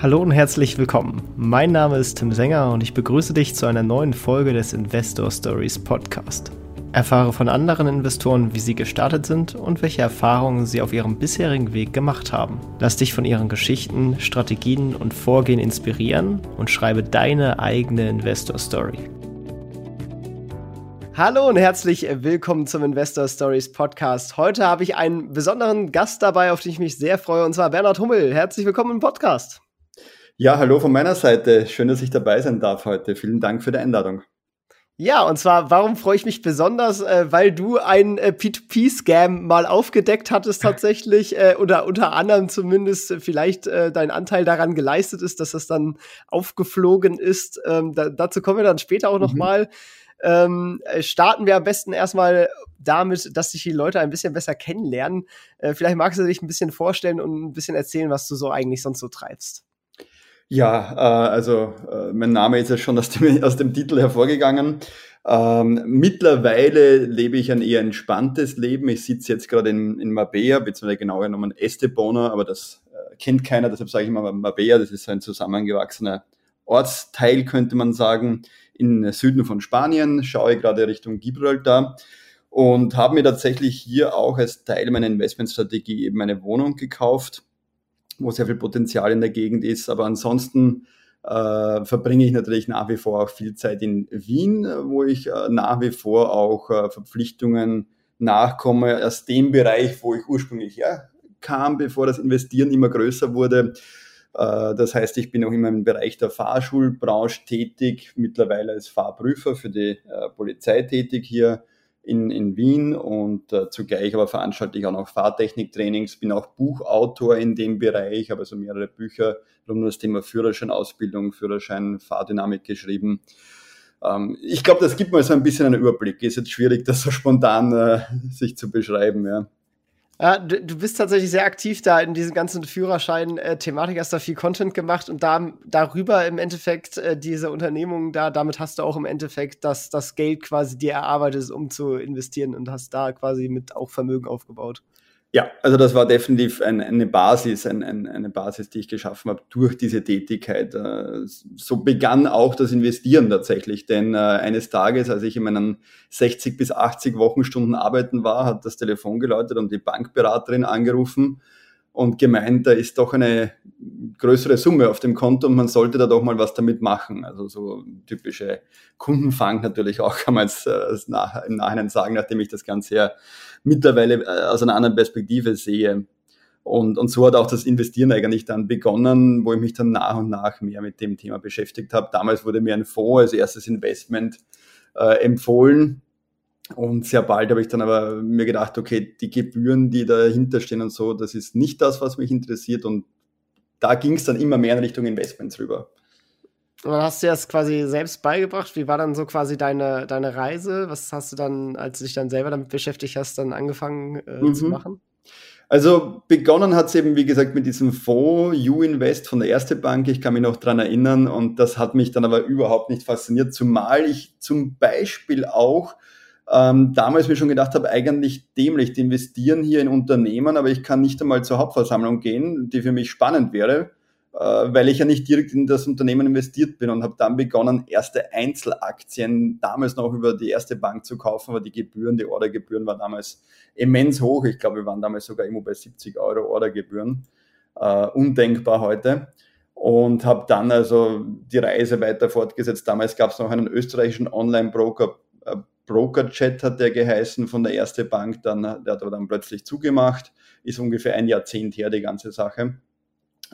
Hallo und herzlich willkommen. Mein Name ist Tim Sänger und ich begrüße dich zu einer neuen Folge des Investor Stories Podcast. Erfahre von anderen Investoren, wie sie gestartet sind und welche Erfahrungen sie auf ihrem bisherigen Weg gemacht haben. Lass dich von ihren Geschichten, Strategien und Vorgehen inspirieren und schreibe deine eigene Investor Story. Hallo und herzlich willkommen zum Investor Stories Podcast. Heute habe ich einen besonderen Gast dabei, auf den ich mich sehr freue, und zwar Bernhard Hummel. Herzlich willkommen im Podcast. Ja, hallo von meiner Seite. Schön, dass ich dabei sein darf heute. Vielen Dank für die Einladung. Ja, und zwar, warum freue ich mich besonders? Äh, weil du einen äh, P2P-Scam mal aufgedeckt hattest tatsächlich, äh, oder unter anderem zumindest vielleicht dein Anteil daran geleistet ist, dass das dann aufgeflogen ist. Ähm, da, dazu kommen wir dann später auch noch mhm. mal. Ähm, äh, starten wir am besten erstmal damit, dass sich die Leute ein bisschen besser kennenlernen. Vielleicht magst du dich ein bisschen vorstellen und ein bisschen erzählen, was du so eigentlich sonst so treibst. Ja, äh, also äh, mein Name ist ja schon aus dem, aus dem Titel hervorgegangen. Ähm, mittlerweile lebe ich ein eher entspanntes Leben. Ich sitze jetzt gerade in, in Mabea, beziehungsweise genauer genommen Estebona, aber das äh, kennt keiner, deshalb sage ich immer Mabea. Das ist ein zusammengewachsener Ortsteil, könnte man sagen, in Süden von Spanien. Schaue gerade Richtung Gibraltar und habe mir tatsächlich hier auch als Teil meiner Investmentstrategie eben eine Wohnung gekauft wo sehr viel Potenzial in der Gegend ist. Aber ansonsten äh, verbringe ich natürlich nach wie vor auch viel Zeit in Wien, wo ich äh, nach wie vor auch äh, Verpflichtungen nachkomme aus dem Bereich, wo ich ursprünglich herkam, bevor das Investieren immer größer wurde. Äh, das heißt, ich bin auch immer im Bereich der Fahrschulbranche tätig, mittlerweile als Fahrprüfer für die äh, Polizei tätig hier in, in Wien und äh, zugleich aber veranstalte ich auch noch Fahrtechniktrainings, bin auch Buchautor in dem Bereich, habe also mehrere Bücher rund um das Thema Führerscheinausbildung, Führerschein, Fahrdynamik geschrieben. Ähm, ich glaube, das gibt mal so ein bisschen einen Überblick. Ist jetzt schwierig, das so spontan äh, sich zu beschreiben, ja. Ja, du, du, bist tatsächlich sehr aktiv da in diesen ganzen Führerschein-Thematik, hast da viel Content gemacht und da, darüber im Endeffekt äh, diese Unternehmung da, damit hast du auch im Endeffekt das, das Geld quasi dir erarbeitet, um zu investieren und hast da quasi mit auch Vermögen aufgebaut. Ja, also das war definitiv ein, eine Basis, ein, ein, eine Basis, die ich geschaffen habe durch diese Tätigkeit. Äh, so begann auch das Investieren tatsächlich, denn äh, eines Tages, als ich in meinen 60 bis 80 Wochenstunden arbeiten war, hat das Telefon geläutet und die Bankberaterin angerufen und gemeint, da ist doch eine größere Summe auf dem Konto und man sollte da doch mal was damit machen. Also so typische Kundenfang natürlich auch, kann man jetzt äh, im Nachhinein sagen, nachdem ich das Ganze ja mittlerweile äh, aus einer anderen Perspektive sehe. Und, und so hat auch das Investieren eigentlich dann begonnen, wo ich mich dann nach und nach mehr mit dem Thema beschäftigt habe. Damals wurde mir ein Fonds als erstes Investment äh, empfohlen und sehr bald habe ich dann aber mir gedacht, okay, die Gebühren, die dahinter stehen und so, das ist nicht das, was mich interessiert. Und da ging es dann immer mehr in Richtung Investments rüber. Und dann hast du das quasi selbst beigebracht. Wie war dann so quasi deine, deine Reise? Was hast du dann, als du dich dann selber damit beschäftigt hast, dann angefangen äh, mhm. zu machen? Also begonnen hat es eben, wie gesagt, mit diesem Fonds U-Invest von der Erste Bank. Ich kann mich noch dran erinnern und das hat mich dann aber überhaupt nicht fasziniert, zumal ich zum Beispiel auch ähm, damals mir schon gedacht habe, eigentlich dämlich, die investieren hier in Unternehmen, aber ich kann nicht einmal zur Hauptversammlung gehen, die für mich spannend wäre, weil ich ja nicht direkt in das Unternehmen investiert bin und habe dann begonnen, erste Einzelaktien damals noch über die erste Bank zu kaufen, aber die Gebühren, die Ordergebühren waren damals immens hoch. Ich glaube, wir waren damals sogar immer bei 70 Euro Ordergebühren. Äh, undenkbar heute und habe dann also die Reise weiter fortgesetzt. Damals gab es noch einen österreichischen Online-Broker, äh, Broker-Chat hat der geheißen von der Erste Bank, dann, der hat aber dann plötzlich zugemacht, ist ungefähr ein Jahrzehnt her, die ganze Sache.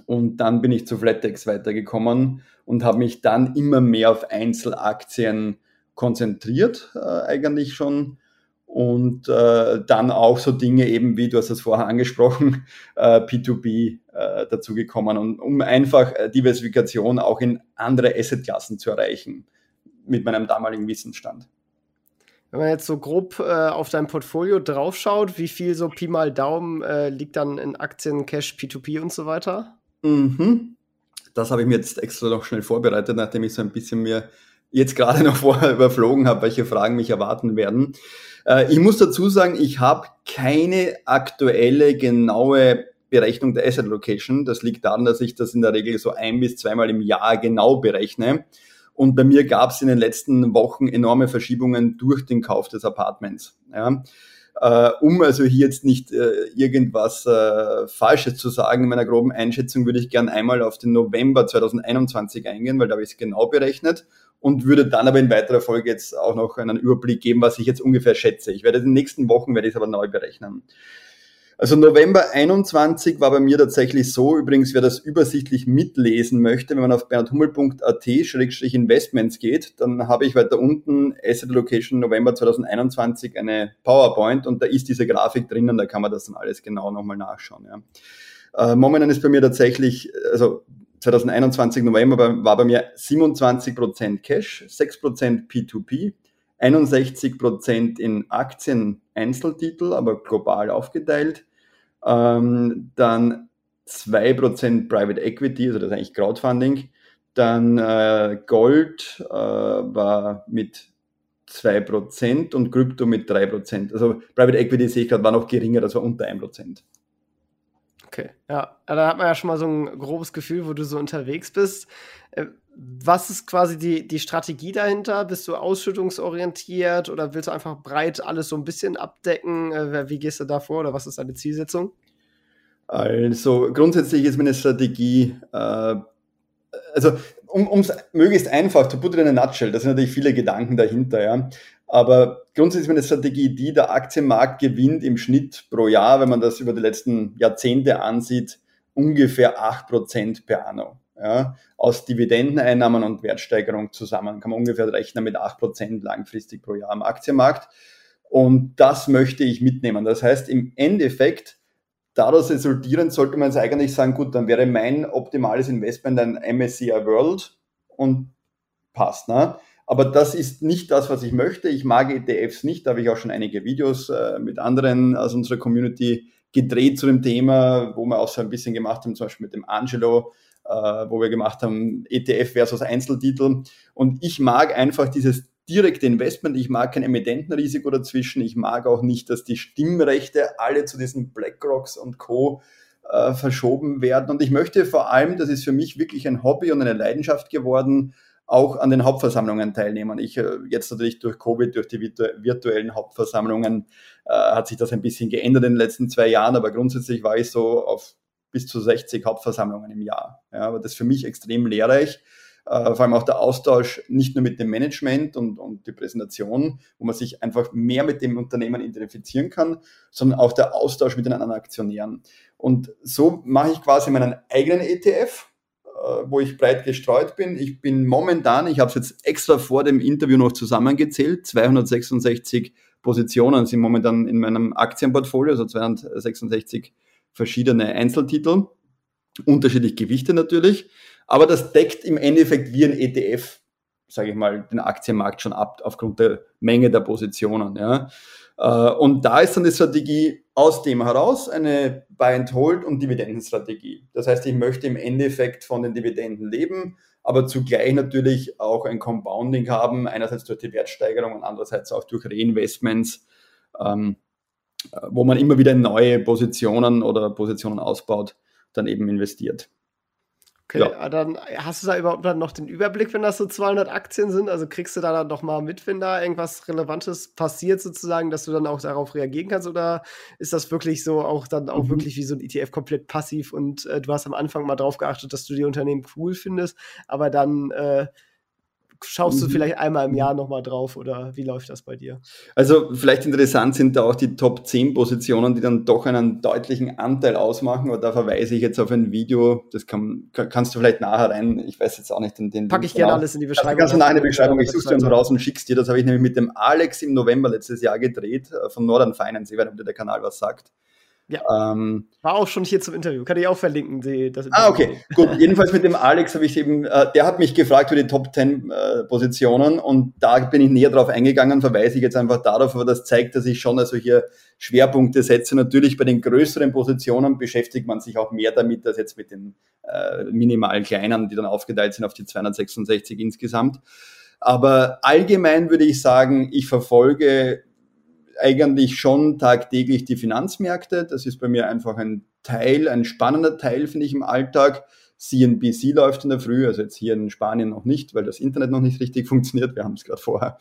Und dann bin ich zu Flatex weitergekommen und habe mich dann immer mehr auf Einzelaktien konzentriert, äh, eigentlich schon. Und äh, dann auch so Dinge eben, wie du hast das vorher angesprochen, äh, P2B äh, dazugekommen, und, um einfach äh, Diversifikation auch in andere Assetklassen zu erreichen, mit meinem damaligen Wissensstand. Wenn man jetzt so grob äh, auf dein Portfolio draufschaut, wie viel so Pi mal Daumen äh, liegt dann in Aktien, Cash, P2P und so weiter? Mhm. Das habe ich mir jetzt extra noch schnell vorbereitet, nachdem ich so ein bisschen mir jetzt gerade noch vorher überflogen habe, welche Fragen mich erwarten werden. Äh, ich muss dazu sagen, ich habe keine aktuelle, genaue Berechnung der Asset Location. Das liegt daran, dass ich das in der Regel so ein bis zweimal im Jahr genau berechne. Und bei mir gab es in den letzten Wochen enorme Verschiebungen durch den Kauf des Apartments. Ja. Äh, um also hier jetzt nicht äh, irgendwas äh, Falsches zu sagen, in meiner groben Einschätzung würde ich gern einmal auf den November 2021 eingehen, weil da habe ich es genau berechnet und würde dann aber in weiterer Folge jetzt auch noch einen Überblick geben, was ich jetzt ungefähr schätze. Ich werde in den nächsten Wochen werde ich es aber neu berechnen. Also November 21 war bei mir tatsächlich so, übrigens wer das übersichtlich mitlesen möchte, wenn man auf bernhardhummel.at-investments geht, dann habe ich weiter unten Asset Allocation November 2021 eine PowerPoint und da ist diese Grafik drinnen, da kann man das dann alles genau nochmal nachschauen. Ja. Äh, momentan ist bei mir tatsächlich, also 2021 November war bei mir 27% Cash, 6% P2P, 61% in Aktien Einzeltitel, aber global aufgeteilt. Ähm, dann 2% Private Equity, also das ist eigentlich Crowdfunding. Dann äh, Gold äh, war mit 2% und Krypto mit 3%. Also Private Equity sehe ich gerade war noch geringer, das war unter 1%. Okay, ja, da hat man ja schon mal so ein grobes Gefühl, wo du so unterwegs bist. Äh, was ist quasi die, die Strategie dahinter? Bist du ausschüttungsorientiert oder willst du einfach breit alles so ein bisschen abdecken? Äh, wie gehst du da vor oder was ist deine Zielsetzung? Also grundsätzlich ist meine Strategie, äh, also um es möglichst einfach, to put in a nutshell, da sind natürlich viele Gedanken dahinter, ja. Aber grundsätzlich ist meine Strategie die, der Aktienmarkt gewinnt im Schnitt pro Jahr, wenn man das über die letzten Jahrzehnte ansieht, ungefähr 8% per anno. Ja, aus Dividendeneinnahmen und Wertsteigerung zusammen kann man ungefähr rechnen mit 8% langfristig pro Jahr am Aktienmarkt. Und das möchte ich mitnehmen. Das heißt, im Endeffekt, daraus resultierend sollte man jetzt eigentlich sagen, gut, dann wäre mein optimales Investment ein MSCI World und passt. Ne? Aber das ist nicht das, was ich möchte. Ich mag ETFs nicht. Da habe ich auch schon einige Videos äh, mit anderen aus unserer Community gedreht zu dem Thema, wo wir auch so ein bisschen gemacht haben, zum Beispiel mit dem Angelo, äh, wo wir gemacht haben, ETF versus Einzeltitel. Und ich mag einfach dieses direkte Investment. Ich mag kein Emittentenrisiko dazwischen. Ich mag auch nicht, dass die Stimmrechte alle zu diesen BlackRocks und Co. Äh, verschoben werden. Und ich möchte vor allem, das ist für mich wirklich ein Hobby und eine Leidenschaft geworden, auch an den Hauptversammlungen teilnehmen. Ich äh, jetzt natürlich durch Covid, durch die virtuellen Hauptversammlungen äh, hat sich das ein bisschen geändert in den letzten zwei Jahren, aber grundsätzlich war ich so auf bis zu 60 Hauptversammlungen im Jahr. Ja, aber das ist für mich extrem lehrreich. Äh, vor allem auch der Austausch nicht nur mit dem Management und, und die Präsentation, wo man sich einfach mehr mit dem Unternehmen identifizieren kann, sondern auch der Austausch mit den anderen Aktionären. Und so mache ich quasi meinen eigenen ETF, wo ich breit gestreut bin. Ich bin momentan, ich habe es jetzt extra vor dem Interview noch zusammengezählt, 266 Positionen sind momentan in meinem Aktienportfolio, also 266 verschiedene Einzeltitel, unterschiedlich Gewichte natürlich, aber das deckt im Endeffekt wie ein ETF, sage ich mal, den Aktienmarkt schon ab aufgrund der Menge der Positionen. Ja. Äh, und da ist dann die Strategie aus dem heraus eine Buy-and-Hold- und Dividendenstrategie. Das heißt, ich möchte im Endeffekt von den Dividenden leben, aber zugleich natürlich auch ein Compounding haben, einerseits durch die Wertsteigerung und andererseits auch durch Reinvestments, ähm, wo man immer wieder neue Positionen oder Positionen ausbaut, dann eben investiert. Okay, ja. Ah, dann hast du da überhaupt dann noch den Überblick, wenn das so 200 Aktien sind? Also kriegst du da dann noch mal mit, wenn da irgendwas Relevantes passiert sozusagen, dass du dann auch darauf reagieren kannst? Oder ist das wirklich so auch dann auch mhm. wirklich wie so ein ETF komplett passiv und äh, du hast am Anfang mal drauf geachtet, dass du die Unternehmen cool findest, aber dann äh, schaust du mhm. vielleicht einmal im Jahr nochmal drauf oder wie läuft das bei dir? Also vielleicht interessant sind da auch die Top 10 Positionen, die dann doch einen deutlichen Anteil ausmachen. Aber da verweise ich jetzt auf ein Video, das kann, kannst du vielleicht nachher rein, ich weiß jetzt auch nicht den. den Packe ich gerne alles in die Beschreibung. Kannst du nachher in die Beschreibung, ich suche es raus und schickst dir. Das habe ich nämlich mit dem Alex im November letztes Jahr gedreht, äh, von Northern Finance. Ich weiß nicht, ob dir der Kanal was sagt. Ja. Ähm, War auch schon hier zum Interview. Kann ich auch verlinken. Die, das ah, okay. Gut. Jedenfalls mit dem Alex habe ich eben, äh, der hat mich gefragt für die Top 10 äh, Positionen und da bin ich näher drauf eingegangen, verweise ich jetzt einfach darauf, aber das zeigt, dass ich schon also hier Schwerpunkte setze. Natürlich bei den größeren Positionen beschäftigt man sich auch mehr damit als jetzt mit den äh, minimal kleinen, die dann aufgeteilt sind auf die 266 insgesamt. Aber allgemein würde ich sagen, ich verfolge eigentlich schon tagtäglich die Finanzmärkte. Das ist bei mir einfach ein Teil, ein spannender Teil, finde ich, im Alltag. CNBC läuft in der Früh, also jetzt hier in Spanien noch nicht, weil das Internet noch nicht richtig funktioniert. Wir haben es gerade vorher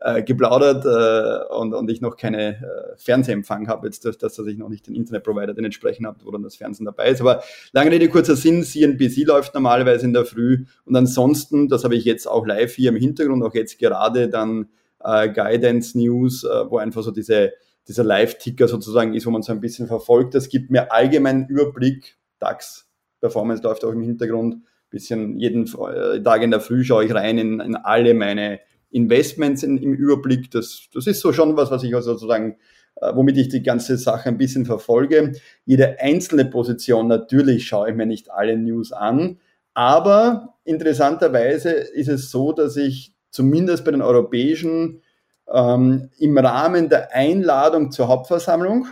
äh, geplaudert äh, und, und ich noch keine äh, Fernsehempfang habe, jetzt durch das, dass ich noch nicht den Internetprovider den entsprechend habe, wo dann das Fernsehen dabei ist. Aber lange Rede, kurzer Sinn, CNBC läuft normalerweise in der Früh und ansonsten, das habe ich jetzt auch live hier im Hintergrund, auch jetzt gerade dann äh, Guidance News, äh, wo einfach so diese dieser Live-Ticker sozusagen ist, wo man so ein bisschen verfolgt. Das gibt mir allgemeinen Überblick. DAX Performance läuft auch im Hintergrund. Bisschen jeden äh, Tag in der Früh schaue ich rein in, in alle meine Investments in, im Überblick. Das, das ist so schon was, was ich also sozusagen, äh, womit ich die ganze Sache ein bisschen verfolge. Jede einzelne Position, natürlich schaue ich mir nicht alle News an, aber interessanterweise ist es so, dass ich zumindest bei den europäischen ähm, im Rahmen der Einladung zur Hauptversammlung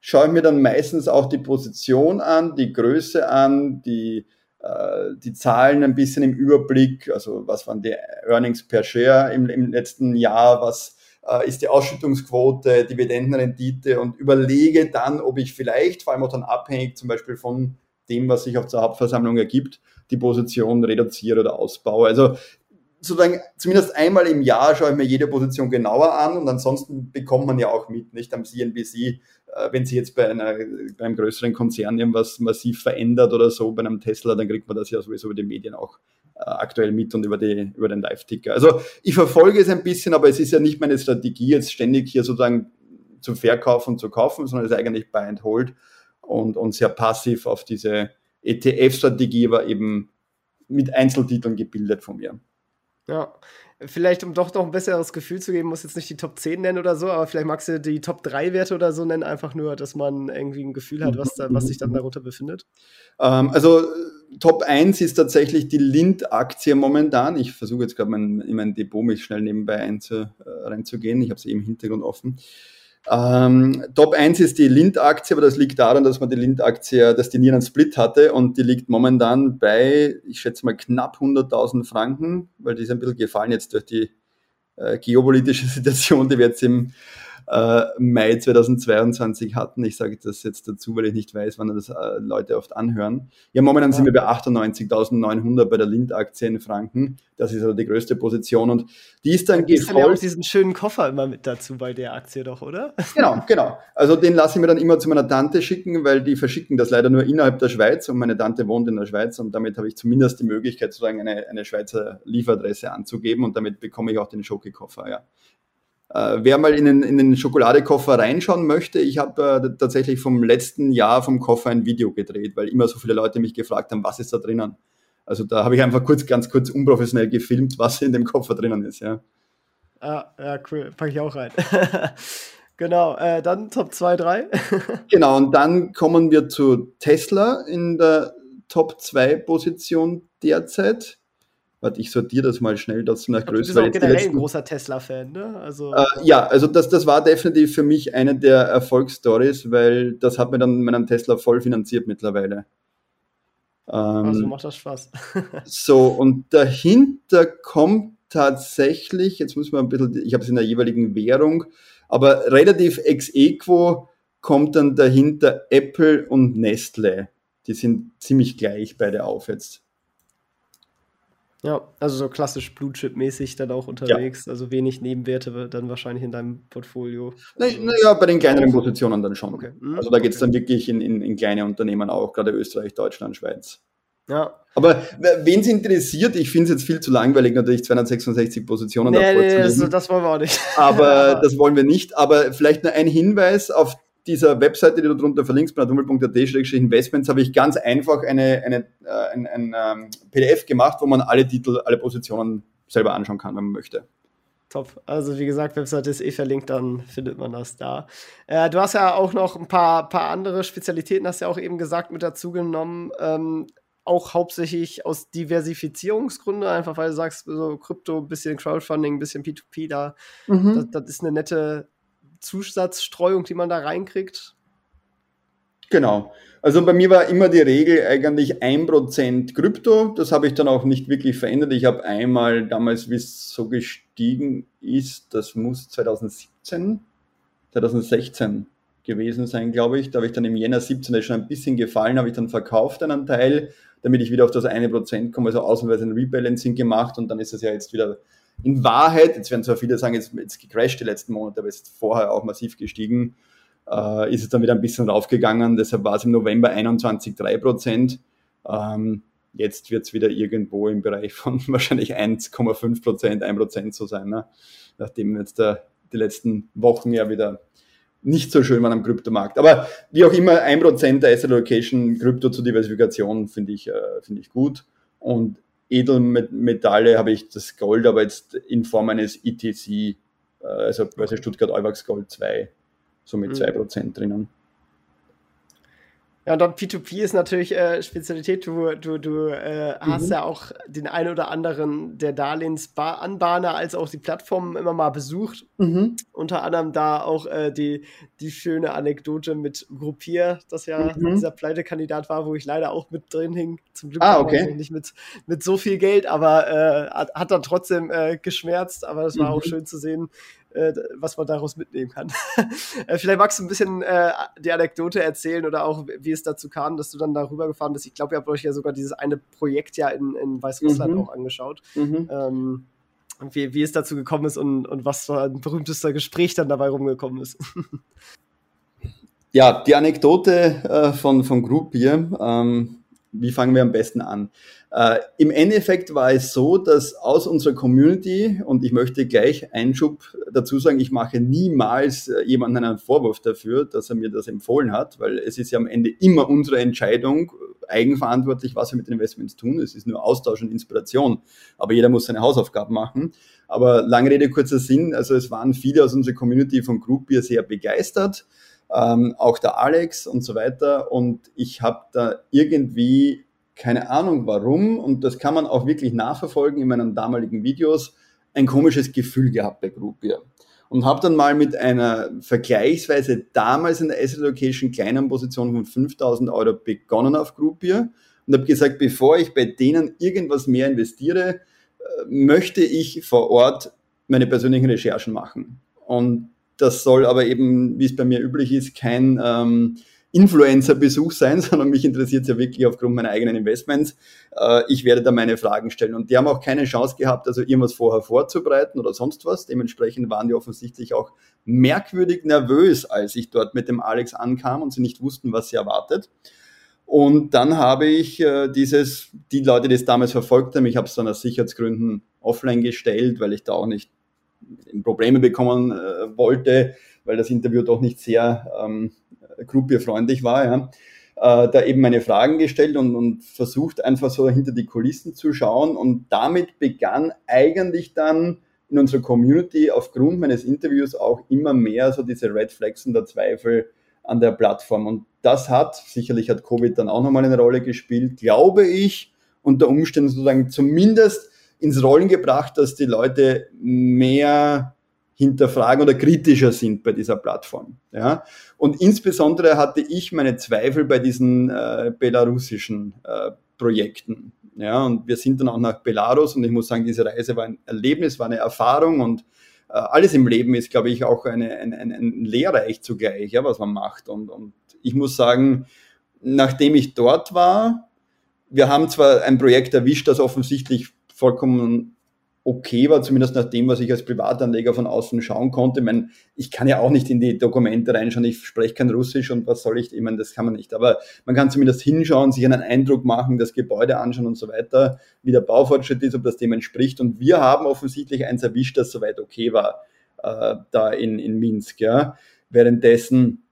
schaue ich mir dann meistens auch die Position an, die Größe an, die äh, die Zahlen ein bisschen im Überblick, also was waren die Earnings per Share im, im letzten Jahr, was äh, ist die Ausschüttungsquote, Dividendenrendite? Und überlege dann, ob ich vielleicht, vor allem auch dann abhängig zum Beispiel von dem, was sich auf der Hauptversammlung ergibt, die Position reduziere oder ausbaue. Also sozusagen zumindest einmal im Jahr schaue ich mir jede Position genauer an und ansonsten bekommt man ja auch mit, nicht am CNBC äh, wenn sich jetzt bei, einer, bei einem größeren Konzern irgendwas massiv verändert oder so, bei einem Tesla, dann kriegt man das ja sowieso über die Medien auch äh, aktuell mit und über, die, über den Live-Ticker. Also ich verfolge es ein bisschen, aber es ist ja nicht meine Strategie, jetzt ständig hier sozusagen zu verkaufen und zu kaufen, sondern es ist eigentlich buy and hold und, und sehr passiv auf diese ETF-Strategie, aber eben mit Einzeltiteln gebildet von mir. Ja, vielleicht um doch noch ein besseres Gefühl zu geben, muss jetzt nicht die Top 10 nennen oder so, aber vielleicht magst du die Top 3 Werte oder so nennen, einfach nur, dass man irgendwie ein Gefühl hat, was, da, was sich dann darunter befindet. Ähm, also Top 1 ist tatsächlich die Lind-Aktie momentan. Ich versuche jetzt gerade mein, in mein Depot mich schnell nebenbei einzu, äh, reinzugehen. Ich habe sie im Hintergrund offen. Ähm, Top 1 ist die Lind-Aktie, aber das liegt daran, dass man die Lind-Aktie, dass die nie einen Split hatte und die liegt momentan bei, ich schätze mal, knapp 100.000 Franken, weil die ist ein bisschen gefallen jetzt durch die äh, geopolitische Situation, die wir jetzt im äh, Mai 2022 hatten. Ich sage das jetzt dazu, weil ich nicht weiß, wann das äh, Leute oft anhören. Ja, momentan ja. sind wir bei 98.900 bei der Lind-Aktie in Franken. Das ist also die größte Position und die ist dann gefolgt. Ja auch diesen schönen Koffer immer mit dazu bei der Aktie doch, oder? Genau, genau. Also den lasse ich mir dann immer zu meiner Tante schicken, weil die verschicken das leider nur innerhalb der Schweiz und meine Tante wohnt in der Schweiz und damit habe ich zumindest die Möglichkeit, sozusagen eine, eine Schweizer Lieferadresse anzugeben und damit bekomme ich auch den Schoki-Koffer, ja. Äh, wer mal in den, in den Schokoladekoffer reinschauen möchte, ich habe äh, tatsächlich vom letzten Jahr vom Koffer ein Video gedreht, weil immer so viele Leute mich gefragt haben, was ist da drinnen. Also da habe ich einfach kurz, ganz kurz unprofessionell gefilmt, was in dem Koffer drinnen ist, ja. Ah, ja, cool. Packe ich auch rein. genau, äh, dann Top 2, 3. genau, und dann kommen wir zu Tesla in der Top 2 Position derzeit. Warte, ich sortiere das mal schnell dazu nach Größe. Du bist auch generell letzten... ein großer Tesla-Fan, ne? Also äh, ja, also das, das war definitiv für mich eine der Erfolgsstories, weil das hat mir dann meinen Tesla voll finanziert mittlerweile. Ähm, also macht das Spaß. so, und dahinter kommt tatsächlich, jetzt muss man ein bisschen, ich habe es in der jeweiligen Währung, aber relativ ex equo kommt dann dahinter Apple und Nestle. Die sind ziemlich gleich beide auf jetzt. Ja, also so klassisch Blue-Chip-mäßig dann auch unterwegs, ja. also wenig Nebenwerte dann wahrscheinlich in deinem Portfolio. Naja, na bei den kleineren Positionen dann schon. Okay. Mhm. Also da geht es okay. dann wirklich in, in, in, kleine Unternehmen auch, gerade Österreich, Deutschland, Schweiz. Ja. Aber wen es interessiert, ich finde es jetzt viel zu langweilig, natürlich 266 Positionen nee, davor nee, zu lesen. Das, das wollen wir auch nicht. Aber das wollen wir nicht. Aber vielleicht nur ein Hinweis auf dieser Webseite, die du darunter verlinkst, investments habe ich ganz einfach eine, eine, äh, ein, ein, ein ähm, PDF gemacht, wo man alle Titel, alle Positionen selber anschauen kann, wenn man möchte. Top. Also wie gesagt, Webseite ist eh verlinkt, dann findet man das da. Äh, du hast ja auch noch ein paar, paar andere Spezialitäten, hast ja auch eben gesagt, mit dazu genommen. Ähm, auch hauptsächlich aus Diversifizierungsgründen, einfach weil du sagst, so Krypto, bisschen Crowdfunding, bisschen P2P da. Mhm. Das, das, ist eine nette Zusatzstreuung, die man da reinkriegt? Genau. Also bei mir war immer die Regel eigentlich 1% Krypto. Das habe ich dann auch nicht wirklich verändert. Ich habe einmal damals, wie es so gestiegen ist, das muss 2017 2016 gewesen sein, glaube ich. Da habe ich dann im Jänner 17 schon ein bisschen gefallen, habe ich dann verkauft einen Teil, damit ich wieder auf das eine Prozent komme, also außenweise ein Rebalancing gemacht und dann ist es ja jetzt wieder in Wahrheit, jetzt werden zwar viele sagen, jetzt, jetzt gecrashed die letzten Monate, aber es ist vorher auch massiv gestiegen, äh, ist es dann wieder ein bisschen raufgegangen, deshalb war es im November 21 3 Prozent. Ähm, jetzt wird es wieder irgendwo im Bereich von wahrscheinlich 1,5 Prozent, 1 Prozent so sein, ne? nachdem jetzt der, die letzten Wochen ja wieder nicht so schön waren am Kryptomarkt. Aber wie auch immer, 1 Prozent der Asset Allocation Krypto zur Diversifikation finde ich, äh, finde ich gut. Und Edelmetalle habe ich das Gold, aber jetzt in Form eines ETC, äh, also Börse Stuttgart Euwax Gold 2, so mit mhm. 2% drinnen. Ja, und dann P2P ist natürlich äh, Spezialität. Du, du, du äh, mhm. hast ja auch den einen oder anderen der Darlehensanbahner als auch die Plattformen immer mal besucht. Mhm. Unter anderem da auch äh, die, die schöne Anekdote mit Gruppier, das ja mhm. dieser Pleitekandidat war, wo ich leider auch mit drin hing. Zum Glück ah, okay. nicht mit, mit so viel Geld, aber äh, hat, hat dann trotzdem äh, geschmerzt. Aber es war auch mhm. schön zu sehen, äh, was man daraus mitnehmen kann. äh, vielleicht magst du ein bisschen äh, die Anekdote erzählen oder auch, wie es dazu kam, dass du dann darüber gefahren bist. Ich glaube, ihr habt euch ja sogar dieses eine Projekt ja in, in Weißrussland mhm. auch angeschaut. Mhm. Ähm, wie, wie es dazu gekommen ist und, und was für ein berühmtester Gespräch dann dabei rumgekommen ist. ja, die Anekdote äh, von, von Group hier, ähm, wie fangen wir am besten an? Äh, Im Endeffekt war es so, dass aus unserer Community, und ich möchte gleich Einschub dazu sagen, ich mache niemals äh, jemanden einen Vorwurf dafür, dass er mir das empfohlen hat, weil es ist ja am Ende immer unsere Entscheidung, eigenverantwortlich, was wir mit den Investments tun. Es ist nur Austausch und Inspiration, aber jeder muss seine Hausaufgaben machen. Aber lange Rede, kurzer Sinn, also es waren viele aus unserer Community von Groupier sehr begeistert, ähm, auch der Alex und so weiter. Und ich habe da irgendwie keine Ahnung warum, und das kann man auch wirklich nachverfolgen in meinen damaligen Videos, ein komisches Gefühl gehabt bei Groupier. Und habe dann mal mit einer vergleichsweise damals in der Asset Location kleinen Position von 5000 Euro begonnen auf Groupier und habe gesagt, bevor ich bei denen irgendwas mehr investiere, äh, möchte ich vor Ort meine persönlichen Recherchen machen. Und das soll aber eben, wie es bei mir üblich ist, kein ähm, Influencer-Besuch sein, sondern mich interessiert es ja wirklich aufgrund meiner eigenen Investments. Äh, ich werde da meine Fragen stellen. Und die haben auch keine Chance gehabt, also irgendwas vorher vorzubereiten oder sonst was. Dementsprechend waren die offensichtlich auch merkwürdig nervös, als ich dort mit dem Alex ankam und sie nicht wussten, was sie erwartet. Und dann habe ich äh, dieses, die Leute, die es damals verfolgt haben, ich habe es dann aus Sicherheitsgründen offline gestellt, weil ich da auch nicht Probleme bekommen äh, wollte, weil das Interview doch nicht sehr ähm, gruppierfreundlich war, ja, äh, da eben meine Fragen gestellt und, und versucht einfach so hinter die Kulissen zu schauen. Und damit begann eigentlich dann in unserer Community aufgrund meines Interviews auch immer mehr so diese Red Flags und der Zweifel an der Plattform. Und das hat, sicherlich hat Covid dann auch nochmal eine Rolle gespielt, glaube ich, unter Umständen sozusagen zumindest ins Rollen gebracht, dass die Leute mehr hinterfragen oder kritischer sind bei dieser Plattform. Ja? Und insbesondere hatte ich meine Zweifel bei diesen äh, belarussischen äh, Projekten. Ja? Und wir sind dann auch nach Belarus und ich muss sagen, diese Reise war ein Erlebnis, war eine Erfahrung und äh, alles im Leben ist, glaube ich, auch eine, ein, ein, ein Lehrreich zugleich, ja, was man macht. Und, und ich muss sagen, nachdem ich dort war, wir haben zwar ein Projekt erwischt, das offensichtlich vollkommen okay war, zumindest nach dem, was ich als Privatanleger von außen schauen konnte. Ich, meine, ich kann ja auch nicht in die Dokumente reinschauen, ich spreche kein Russisch und was soll ich, ich meine, das kann man nicht. Aber man kann zumindest hinschauen, sich einen Eindruck machen, das Gebäude anschauen und so weiter, wie der Baufortschritt ist, ob das dem entspricht. Und wir haben offensichtlich eins erwischt, das soweit okay war, äh, da in, in Minsk. Ja. Währenddessen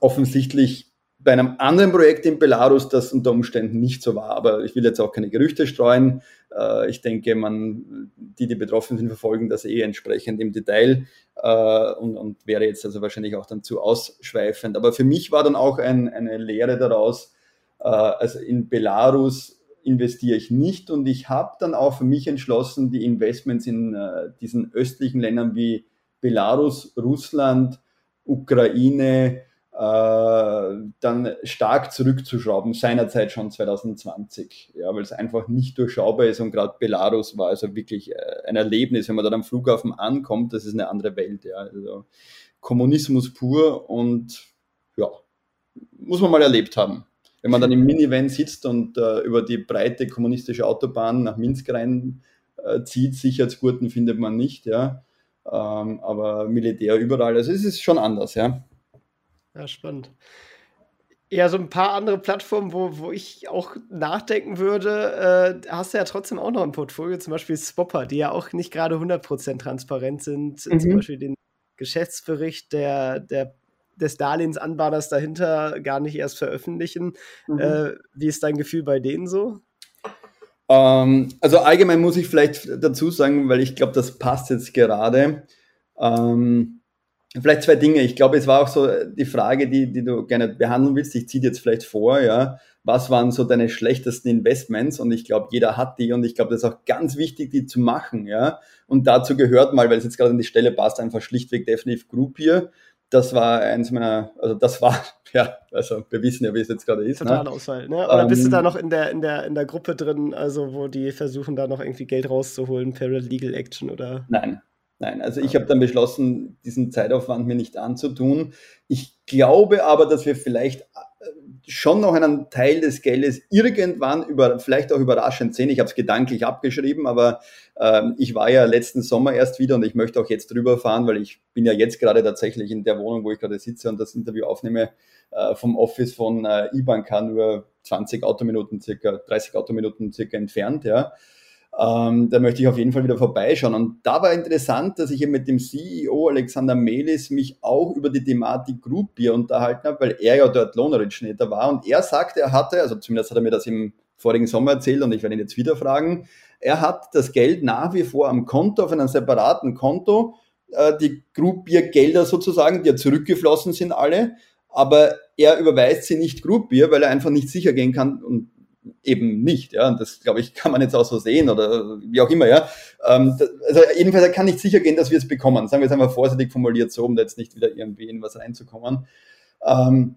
offensichtlich bei einem anderen Projekt in Belarus das unter Umständen nicht so war. Aber ich will jetzt auch keine Gerüchte streuen. Äh, ich denke, man, die, die betroffen sind, verfolgen das eh entsprechend im Detail äh, und, und wäre jetzt also wahrscheinlich auch dann zu ausschweifend. Aber für mich war dann auch ein, eine Lehre daraus, äh, also in Belarus investiere ich nicht und ich habe dann auch für mich entschlossen, die Investments in diesen östlichen Ländern wie Belarus, Russland, Ukraine, äh, dann stark zurückzuschrauben, seinerzeit schon 2020, ja, weil es einfach nicht durchschaubar ist und gerade Belarus war also wirklich äh, ein Erlebnis, wenn man dann am Flughafen ankommt, das ist eine andere Welt, ja, also Kommunismus pur und ja, muss man mal erlebt haben. Wenn man dann im Minivan sitzt und äh, über die breite kommunistische Autobahn nach Minsk rein äh, zieht, Sicherheitsgurten findet man nicht, ja. Ähm, aber Militär überall, also es ist schon anders, ja. Ja, spannend. Ja, so ein paar andere Plattformen, wo, wo ich auch nachdenken würde, äh, hast du ja trotzdem auch noch ein Portfolio, zum Beispiel Swapper, die ja auch nicht gerade 100% transparent sind. Mhm. Zum Beispiel den Geschäftsbericht der, der, des Darlehensanbahners dahinter gar nicht erst veröffentlichen. Mhm. Äh, wie ist dein Gefühl bei denen so? Ähm, also allgemein muss ich vielleicht dazu sagen, weil ich glaube, das passt jetzt gerade. Ähm, vielleicht zwei Dinge. Ich glaube, es war auch so die Frage, die, die du gerne behandeln willst. Ich ziehe jetzt vielleicht vor, ja. Was waren so deine schlechtesten Investments? Und ich glaube, jeder hat die und ich glaube, das ist auch ganz wichtig, die zu machen, ja. Und dazu gehört mal, weil es jetzt gerade an die Stelle passt, einfach schlichtweg definitiv Group hier das war eins meiner, also das war, ja, also wir wissen ja, wie es jetzt gerade ist. Total ne? Ausfall, ne? Oder ähm, bist du da noch in der, in, der, in der Gruppe drin, also wo die versuchen, da noch irgendwie Geld rauszuholen per Legal Action oder? Nein, nein. Also ich habe dann beschlossen, diesen Zeitaufwand mir nicht anzutun. Ich glaube aber, dass wir vielleicht schon noch einen Teil des Geldes irgendwann über, vielleicht auch überraschend sehen. Ich habe es gedanklich abgeschrieben, aber ähm, ich war ja letzten Sommer erst wieder und ich möchte auch jetzt drüber fahren, weil ich bin ja jetzt gerade tatsächlich in der Wohnung, wo ich gerade sitze und das Interview aufnehme, äh, vom Office von äh, IBANK nur 20 Autominuten, circa 30 Autominuten circa entfernt, ja. Ähm, da möchte ich auf jeden Fall wieder vorbeischauen. Und da war interessant, dass ich eben mit dem CEO Alexander Melis mich auch über die Thematik Group Beer unterhalten habe, weil er ja dort Lohnoriginator war. Und er sagte, er hatte, also zumindest hat er mir das im vorigen Sommer erzählt und ich werde ihn jetzt wieder fragen, er hat das Geld nach wie vor am Konto, auf einem separaten Konto, äh, die Group Beer Gelder sozusagen, die ja zurückgeflossen sind alle, aber er überweist sie nicht Group Beer, weil er einfach nicht sicher gehen kann und eben nicht. Ja, und das glaube ich kann man jetzt auch so sehen oder wie auch immer. Ja, ähm, das, also jedenfalls kann nicht sicher gehen, dass wir es bekommen. Sagen wir es einmal vorsichtig formuliert, so um da jetzt nicht wieder irgendwie in was reinzukommen. Ähm,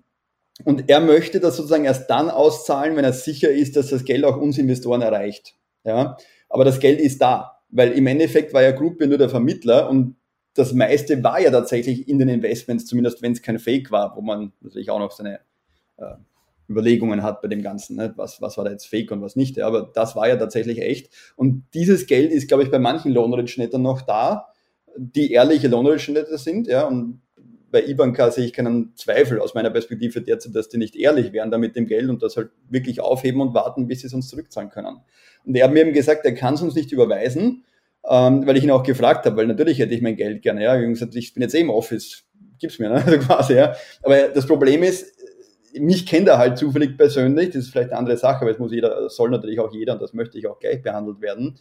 und er möchte das sozusagen erst dann auszahlen, wenn er sicher ist, dass das Geld auch uns Investoren erreicht. Ja, aber das Geld ist da, weil im Endeffekt war ja Gruppe nur der Vermittler und das meiste war ja tatsächlich in den Investments, zumindest wenn es kein Fake war, wo man natürlich auch noch seine äh, Überlegungen hat bei dem Ganzen, ne? was, was war da jetzt fake und was nicht. Ja? Aber das war ja tatsächlich echt. Und dieses Geld ist, glaube ich, bei manchen Lohnrich-Nettern noch da, die ehrliche Lohnrich-Netter sind. Ja? Und bei Ibanka sehe ich keinen Zweifel aus meiner Perspektive derzeit, dass die nicht ehrlich wären da mit dem Geld und das halt wirklich aufheben und warten, bis sie es uns zurückzahlen können. Und er hat mir eben gesagt, er kann es uns nicht überweisen, ähm, weil ich ihn auch gefragt habe, weil natürlich hätte ich mein Geld gerne. Ja? Ich ich bin jetzt eh im Office, gib's mir, ne? also quasi. Ja? Aber das Problem ist, mich kennt er halt zufällig persönlich, das ist vielleicht eine andere Sache, weil es muss jeder, soll natürlich auch jeder und das möchte ich auch gleich behandelt werden.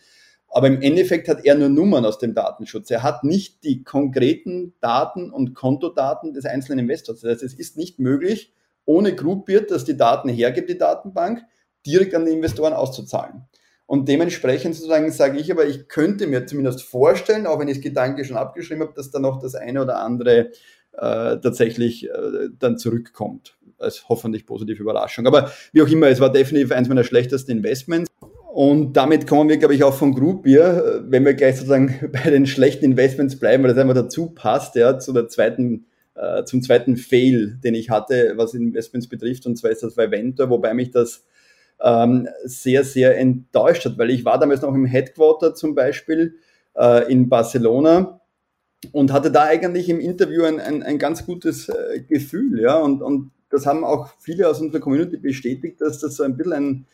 Aber im Endeffekt hat er nur Nummern aus dem Datenschutz. Er hat nicht die konkreten Daten und Kontodaten des einzelnen Investors. Das heißt, es ist nicht möglich, ohne Groupiert, dass die Daten hergibt, die Datenbank, direkt an die Investoren auszuzahlen. Und dementsprechend sozusagen sage ich aber, ich könnte mir zumindest vorstellen, auch wenn ich es gedanklich schon abgeschrieben habe, dass da noch das eine oder andere äh, tatsächlich äh, dann zurückkommt als hoffentlich positive Überraschung. Aber wie auch immer, es war definitiv eines meiner schlechtesten Investments. Und damit kommen wir, glaube ich, auch von Group Beer, wenn wir gleich sozusagen bei den schlechten Investments bleiben, weil das einfach dazu passt, ja, zu der zweiten, äh, zum zweiten Fail, den ich hatte, was Investments betrifft, und zwar ist das bei Venture, wobei mich das ähm, sehr, sehr enttäuscht hat, weil ich war damals noch im Headquarter zum Beispiel äh, in Barcelona und hatte da eigentlich im Interview ein, ein, ein ganz gutes äh, Gefühl, ja, und, und das haben auch viele aus unserer Community bestätigt, dass das so ein bisschen ein,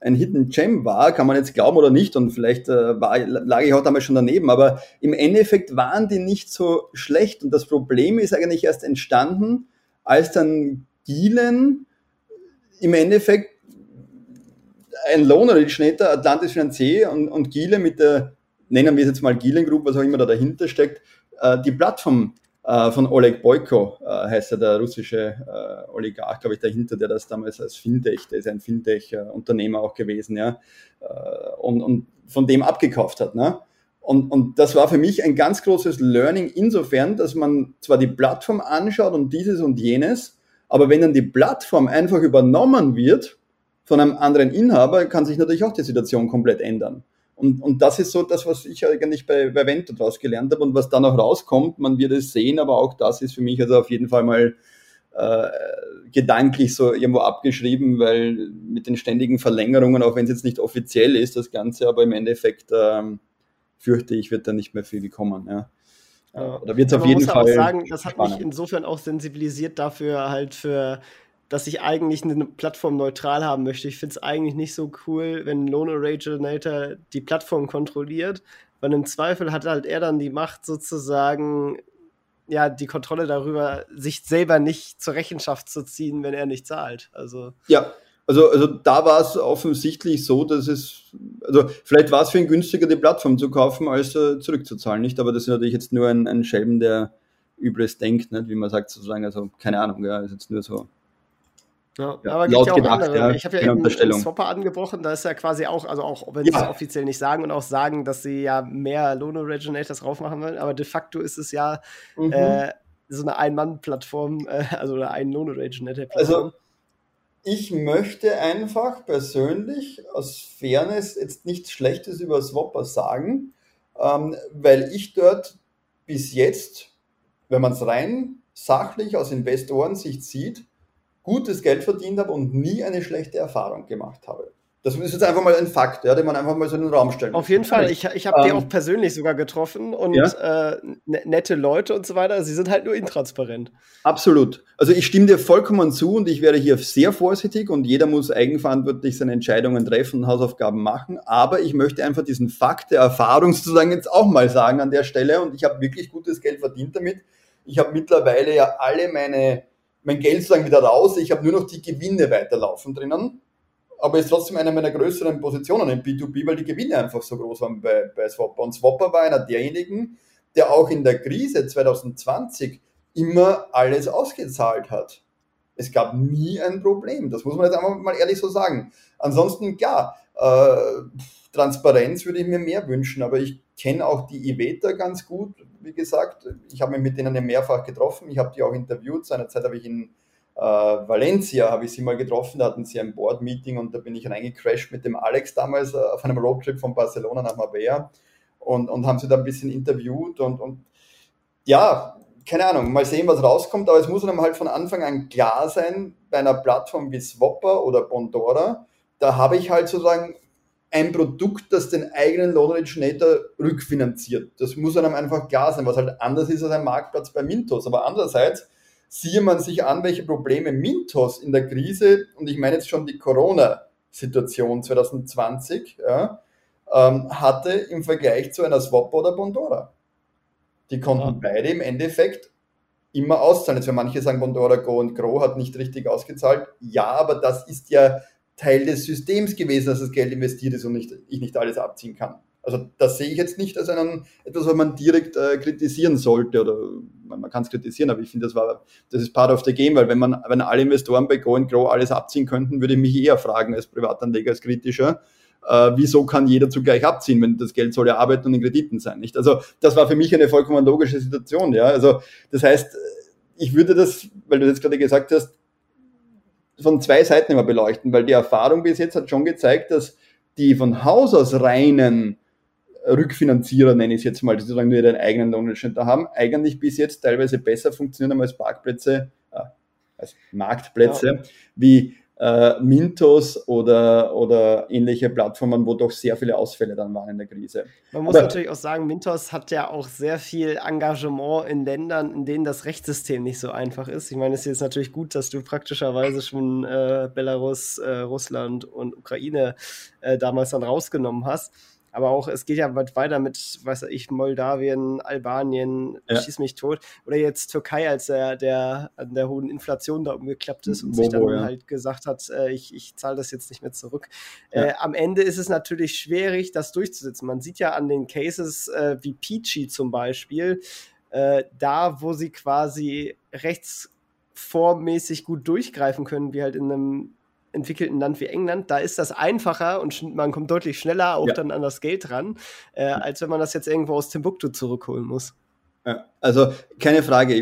ein Hidden Gem war, kann man jetzt glauben oder nicht, und vielleicht äh, war, lag ich auch damals schon daneben, aber im Endeffekt waren die nicht so schlecht. Und das Problem ist eigentlich erst entstanden, als dann Gielen im Endeffekt ein Loan-Originator, Atlantis Financier und, und Giele mit der, nennen wir es jetzt mal Gielen Group, was auch immer da dahinter steckt, äh, die Plattform von Oleg Boyko, äh, heißt er, der russische äh, Oligarch, glaube ich, dahinter, der das damals als Fintech, der ist ein Fintech-Unternehmer auch gewesen, ja, äh, und, und von dem abgekauft hat. Ne? Und, und das war für mich ein ganz großes Learning insofern, dass man zwar die Plattform anschaut und dieses und jenes, aber wenn dann die Plattform einfach übernommen wird von einem anderen Inhaber, kann sich natürlich auch die Situation komplett ändern. Und, und das ist so das, was ich eigentlich bei, bei Vento daraus gelernt habe und was dann auch rauskommt. Man wird es sehen, aber auch das ist für mich also auf jeden Fall mal äh, gedanklich so irgendwo abgeschrieben, weil mit den ständigen Verlängerungen, auch wenn es jetzt nicht offiziell ist, das Ganze, aber im Endeffekt ähm, fürchte ich, wird da nicht mehr viel kommen. Ja. Ja. Oder wird es auf jeden Fall. Auch sagen, das hat spannend. mich insofern auch sensibilisiert dafür, halt für, dass ich eigentlich eine Plattform neutral haben möchte. Ich finde es eigentlich nicht so cool, wenn Lone Originator die Plattform kontrolliert, weil im Zweifel hat halt er dann die Macht sozusagen, ja, die Kontrolle darüber, sich selber nicht zur Rechenschaft zu ziehen, wenn er nicht zahlt. Also. Ja, also, also da war es offensichtlich so, dass es, also vielleicht war es für ihn günstiger, die Plattform zu kaufen, als äh, zurückzuzahlen, nicht? Aber das ist natürlich jetzt nur ein, ein Schelm, der Übles denkt, nicht? wie man sagt sozusagen, also keine Ahnung, ja, ist jetzt nur so. Ja, ja aber gibt ja auch gedacht, andere. Ja, ich habe ja eben Swapper angebrochen, da ist ja quasi auch, also auch wenn sie es offiziell nicht sagen und auch sagen, dass sie ja mehr Loan Originators raufmachen wollen, aber de facto ist es ja mhm. äh, so eine Ein-Mann-Plattform, äh, also eine ein Loan Originator-Plattform. Also ich möchte einfach persönlich aus Fairness jetzt nichts Schlechtes über Swapper sagen, ähm, weil ich dort bis jetzt, wenn man es rein sachlich aus Investorensicht sieht, gutes Geld verdient habe und nie eine schlechte Erfahrung gemacht habe. Das ist jetzt einfach mal ein Fakt, ja, den man einfach mal so in den Raum stellen Auf jeden Fall. Ich, ich habe ähm, die auch persönlich sogar getroffen und ja? äh, ne, nette Leute und so weiter. Sie sind halt nur intransparent. Absolut. Also ich stimme dir vollkommen zu und ich werde hier sehr vorsichtig und jeder muss eigenverantwortlich seine Entscheidungen treffen und Hausaufgaben machen. Aber ich möchte einfach diesen Fakt der Erfahrung sozusagen jetzt auch mal sagen an der Stelle und ich habe wirklich gutes Geld verdient damit. Ich habe mittlerweile ja alle meine mein Geld sozusagen wieder raus. Ich habe nur noch die Gewinne weiterlaufen drinnen aber ist trotzdem eine meiner größeren Positionen im B2B, weil die Gewinne einfach so groß waren bei, bei Swapper. Und Swapper war einer derjenigen, der auch in der Krise 2020 immer alles ausgezahlt hat. Es gab nie ein Problem. Das muss man jetzt einfach mal ehrlich so sagen. Ansonsten, klar, Transparenz würde ich mir mehr wünschen, aber ich kenne auch die Iveta ganz gut. Wie gesagt, ich habe mich mit denen mehrfach getroffen. Ich habe die auch interviewt. Seinerzeit habe ich in äh, Valencia habe ich sie mal getroffen, da hatten sie ein Board-Meeting und da bin ich reingecrashed mit dem Alex damals äh, auf einem Roadtrip von Barcelona nach Marbella und, und haben sie da ein bisschen interviewt und, und ja, keine Ahnung, mal sehen, was rauskommt, aber es muss einem halt von Anfang an klar sein, bei einer Plattform wie Swapper oder Bondora, da habe ich halt sozusagen ein Produkt, das den eigenen Loan Originator rückfinanziert. Das muss einem einfach klar sein, was halt anders ist als ein Marktplatz bei Mintos. Aber andererseits siehe man sich an, welche Probleme Mintos in der Krise, und ich meine jetzt schon die Corona-Situation 2020, ja, ähm, hatte im Vergleich zu einer Swap oder Bondora. Die konnten ja. beide im Endeffekt immer auszahlen. Jetzt, wenn manche sagen, Bondora Go und Grow hat nicht richtig ausgezahlt. Ja, aber das ist ja Teil des Systems gewesen, dass das Geld investiert ist und nicht, ich nicht alles abziehen kann. Also das sehe ich jetzt nicht als einen, etwas, was man direkt äh, kritisieren sollte oder man, man kann es kritisieren, aber ich finde, das war, das ist part of the game, weil wenn man, wenn alle Investoren bei Go and Grow alles abziehen könnten, würde ich mich eher fragen als Privatanleger, als kritischer, äh, wieso kann jeder zugleich abziehen, wenn das Geld soll ja arbeiten und in Krediten sein, nicht? Also das war für mich eine vollkommen logische Situation, ja. Also das heißt, ich würde das, weil du jetzt gerade gesagt hast, von zwei Seiten immer beleuchten, weil die Erfahrung bis jetzt hat schon gezeigt, dass die von Haus aus reinen Rückfinanzierer, nenne ich es jetzt mal, die sozusagen nur ihren eigenen da haben, eigentlich bis jetzt teilweise besser funktionieren als Parkplätze, äh, als Marktplätze, ja. wie äh, Mintos oder, oder ähnliche Plattformen, wo doch sehr viele Ausfälle dann waren in der Krise. Man muss Aber, natürlich auch sagen, Mintos hat ja auch sehr viel Engagement in Ländern, in denen das Rechtssystem nicht so einfach ist. Ich meine, es ist jetzt natürlich gut, dass du praktischerweise schon äh, Belarus, äh, Russland und Ukraine äh, damals dann rausgenommen hast. Aber auch, es geht ja weit weiter mit, weiß ich, Moldawien, Albanien, ja. schieß mich tot. Oder jetzt Türkei, als er der an der hohen Inflation da umgeklappt ist und Bobo, sich dann ja. halt gesagt hat, äh, ich, ich zahle das jetzt nicht mehr zurück. Ja. Äh, am Ende ist es natürlich schwierig, das durchzusetzen. Man sieht ja an den Cases äh, wie Peachy zum Beispiel, äh, da, wo sie quasi rechtsformmäßig gut durchgreifen können, wie halt in einem entwickelten Land wie England, da ist das einfacher und man kommt deutlich schneller auch ja. dann an das Geld ran, äh, als wenn man das jetzt irgendwo aus Timbuktu zurückholen muss. Ja, also keine Frage.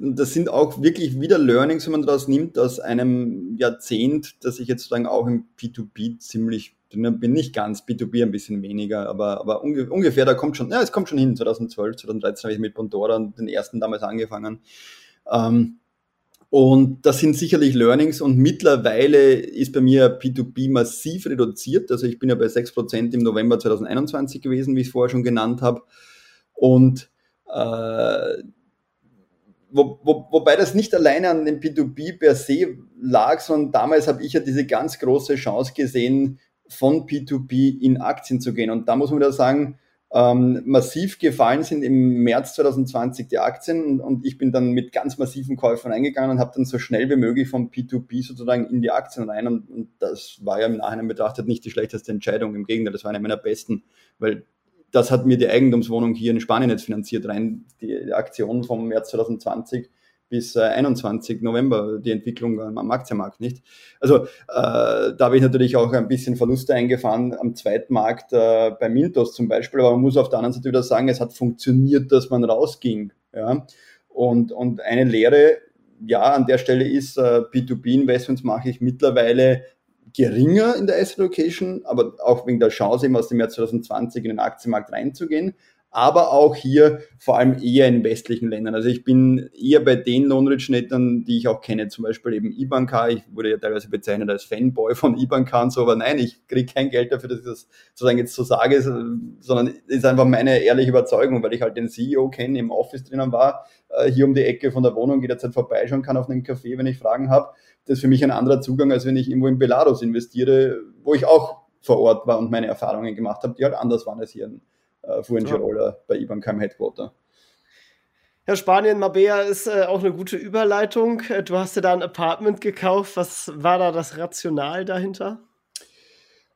das sind auch wirklich wieder Learnings, wenn man daraus nimmt, aus einem Jahrzehnt, das ich jetzt sozusagen auch im P2P ziemlich bin. Nicht ganz, B2B ein bisschen weniger, aber, aber unge ungefähr, da kommt schon, ja, es kommt schon hin. 2012, 2013 habe ich mit Bondora den ersten damals angefangen. Ähm, und das sind sicherlich Learnings und mittlerweile ist bei mir P2P massiv reduziert. Also ich bin ja bei 6% im November 2021 gewesen, wie ich es vorher schon genannt habe. Und äh, wo, wo, wobei das nicht alleine an dem P2P per se lag, sondern damals habe ich ja diese ganz große Chance gesehen, von P2P in Aktien zu gehen. Und da muss man wieder sagen, ähm, massiv gefallen sind im März 2020 die Aktien und ich bin dann mit ganz massiven Käufen eingegangen und habe dann so schnell wie möglich vom P2P sozusagen in die Aktien rein und, und, das war ja im Nachhinein betrachtet nicht die schlechteste Entscheidung, im Gegenteil, das war eine meiner besten, weil das hat mir die Eigentumswohnung hier in Spanien jetzt finanziert rein, die Aktion vom März 2020 bis äh, 21 November die Entwicklung am Aktienmarkt nicht. Also äh, da habe ich natürlich auch ein bisschen Verluste eingefahren am Zweitmarkt äh, bei Mintos zum Beispiel, aber man muss auf der anderen Seite wieder sagen, es hat funktioniert, dass man rausging. Ja? Und, und eine Lehre, ja, an der Stelle ist, äh, P2P-Investments mache ich mittlerweile geringer in der Asset Location, aber auch wegen der Chance, eben aus dem Jahr 2020 in den Aktienmarkt reinzugehen aber auch hier vor allem eher in westlichen Ländern. Also ich bin eher bei den Lohnrich-Nettern, die ich auch kenne, zum Beispiel eben Ibanka. Ich wurde ja teilweise bezeichnet als Fanboy von Ibanka und so, aber nein, ich kriege kein Geld dafür, dass ich das sozusagen jetzt so sage, sondern ist einfach meine ehrliche Überzeugung, weil ich halt den CEO kenne, im Office drinnen war, äh, hier um die Ecke von der Wohnung jederzeit vorbeischauen kann auf einen Café, wenn ich Fragen habe. Das ist für mich ein anderer Zugang, als wenn ich irgendwo in Belarus investiere, wo ich auch vor Ort war und meine Erfahrungen gemacht habe, die halt anders waren als hier äh, Fuengirola bei IBAN im Headquarter. Ja, Spanien, Mabea ist äh, auch eine gute Überleitung. Äh, du hast dir da ein Apartment gekauft. Was war da das Rational dahinter?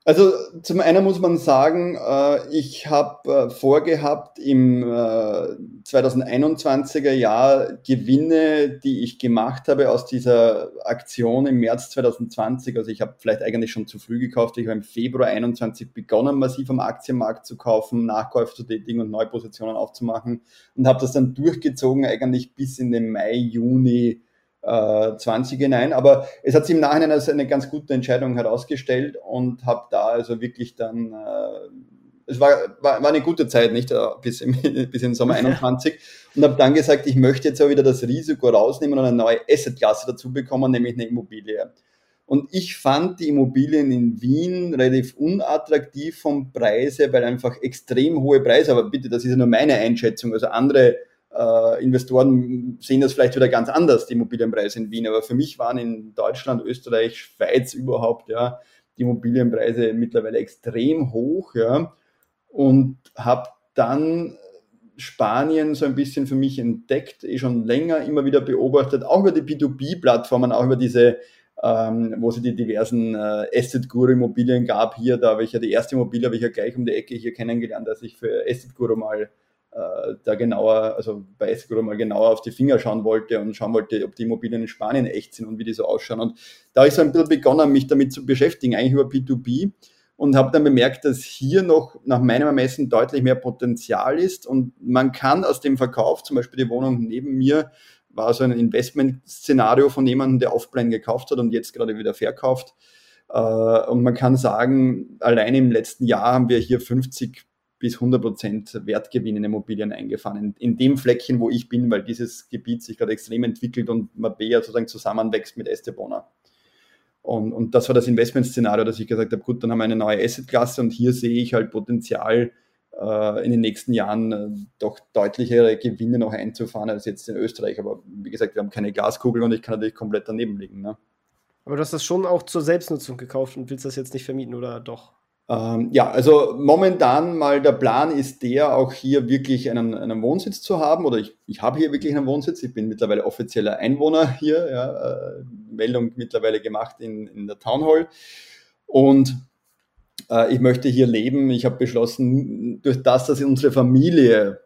Also zum einen muss man sagen, äh, ich habe äh, vorgehabt, im 2021er äh, Jahr Gewinne, die ich gemacht habe aus dieser Aktion im März 2020, also ich habe vielleicht eigentlich schon zu früh gekauft, ich habe im Februar 2021 begonnen, massiv am Aktienmarkt zu kaufen, Nachkäufe zu tätigen und neue Positionen aufzumachen und habe das dann durchgezogen eigentlich bis in den Mai, Juni 20 äh, hinein. Aber es hat sich im Nachhinein als eine ganz gute Entscheidung herausgestellt und habe da also wirklich dann, äh, es war, war, war eine gute Zeit, nicht, äh, bis im, bis im Sommer 21 und habe dann gesagt, ich möchte jetzt auch wieder das Risiko rausnehmen und eine neue Assetklasse dazu bekommen, nämlich eine Immobilie. Und ich fand die Immobilien in Wien relativ unattraktiv vom Preise, weil einfach extrem hohe Preise, aber bitte, das ist ja nur meine Einschätzung, also andere äh, Investoren sehen das vielleicht wieder ganz anders, die Immobilienpreise in Wien. Aber für mich waren in Deutschland, Österreich, Schweiz überhaupt, ja, die Immobilienpreise mittlerweile extrem hoch, ja. Und habe dann Spanien so ein bisschen für mich entdeckt, eh schon länger immer wieder beobachtet, auch über die B2B-Plattformen, auch über diese, ähm, wo es die diversen äh, Asset Guru Immobilien gab hier, da habe ich ja die erste Immobilie, habe ich ja gleich um die Ecke hier kennengelernt, als ich für Asset Guru mal da genauer, also bei Escrow mal genauer auf die Finger schauen wollte und schauen wollte, ob die Immobilien in Spanien echt sind und wie die so ausschauen. Und da habe ich so ein bisschen begonnen, mich damit zu beschäftigen, eigentlich über P2P und habe dann bemerkt, dass hier noch nach meinem Ermessen deutlich mehr Potenzial ist und man kann aus dem Verkauf, zum Beispiel die Wohnung neben mir, war so ein Investmentszenario von jemandem, der Offplan gekauft hat und jetzt gerade wieder verkauft. Äh, und man kann sagen, allein im letzten Jahr haben wir hier 50 bis 100% Wertgewinn in Immobilien eingefahren. In, in, dem Fleckchen, wo ich bin, weil dieses Gebiet sich gerade extrem entwickelt und Mabea sozusagen zusammenwächst mit Estebona. Und, und das war das Investmentszenario, dass ich gesagt habe, gut, dann haben wir eine neue Assetklasse und hier sehe ich halt Potenzial, äh, in den nächsten Jahren äh, doch deutlichere Gewinne noch einzufahren als jetzt in Österreich. Aber wie gesagt, wir haben keine Glaskugel und ich kann natürlich komplett daneben liegen. Ne? Aber du hast das schon auch zur Selbstnutzung gekauft und willst das jetzt nicht vermieten oder doch? Ähm, ja, also momentan mal der Plan ist der, auch hier wirklich einen, einen Wohnsitz zu haben. Oder ich, ich habe hier wirklich einen Wohnsitz. Ich bin mittlerweile offizieller Einwohner hier. Ja, äh, Meldung mittlerweile gemacht in, in der Town Hall. Und äh, ich möchte hier leben. Ich habe beschlossen, durch das, dass unsere Familie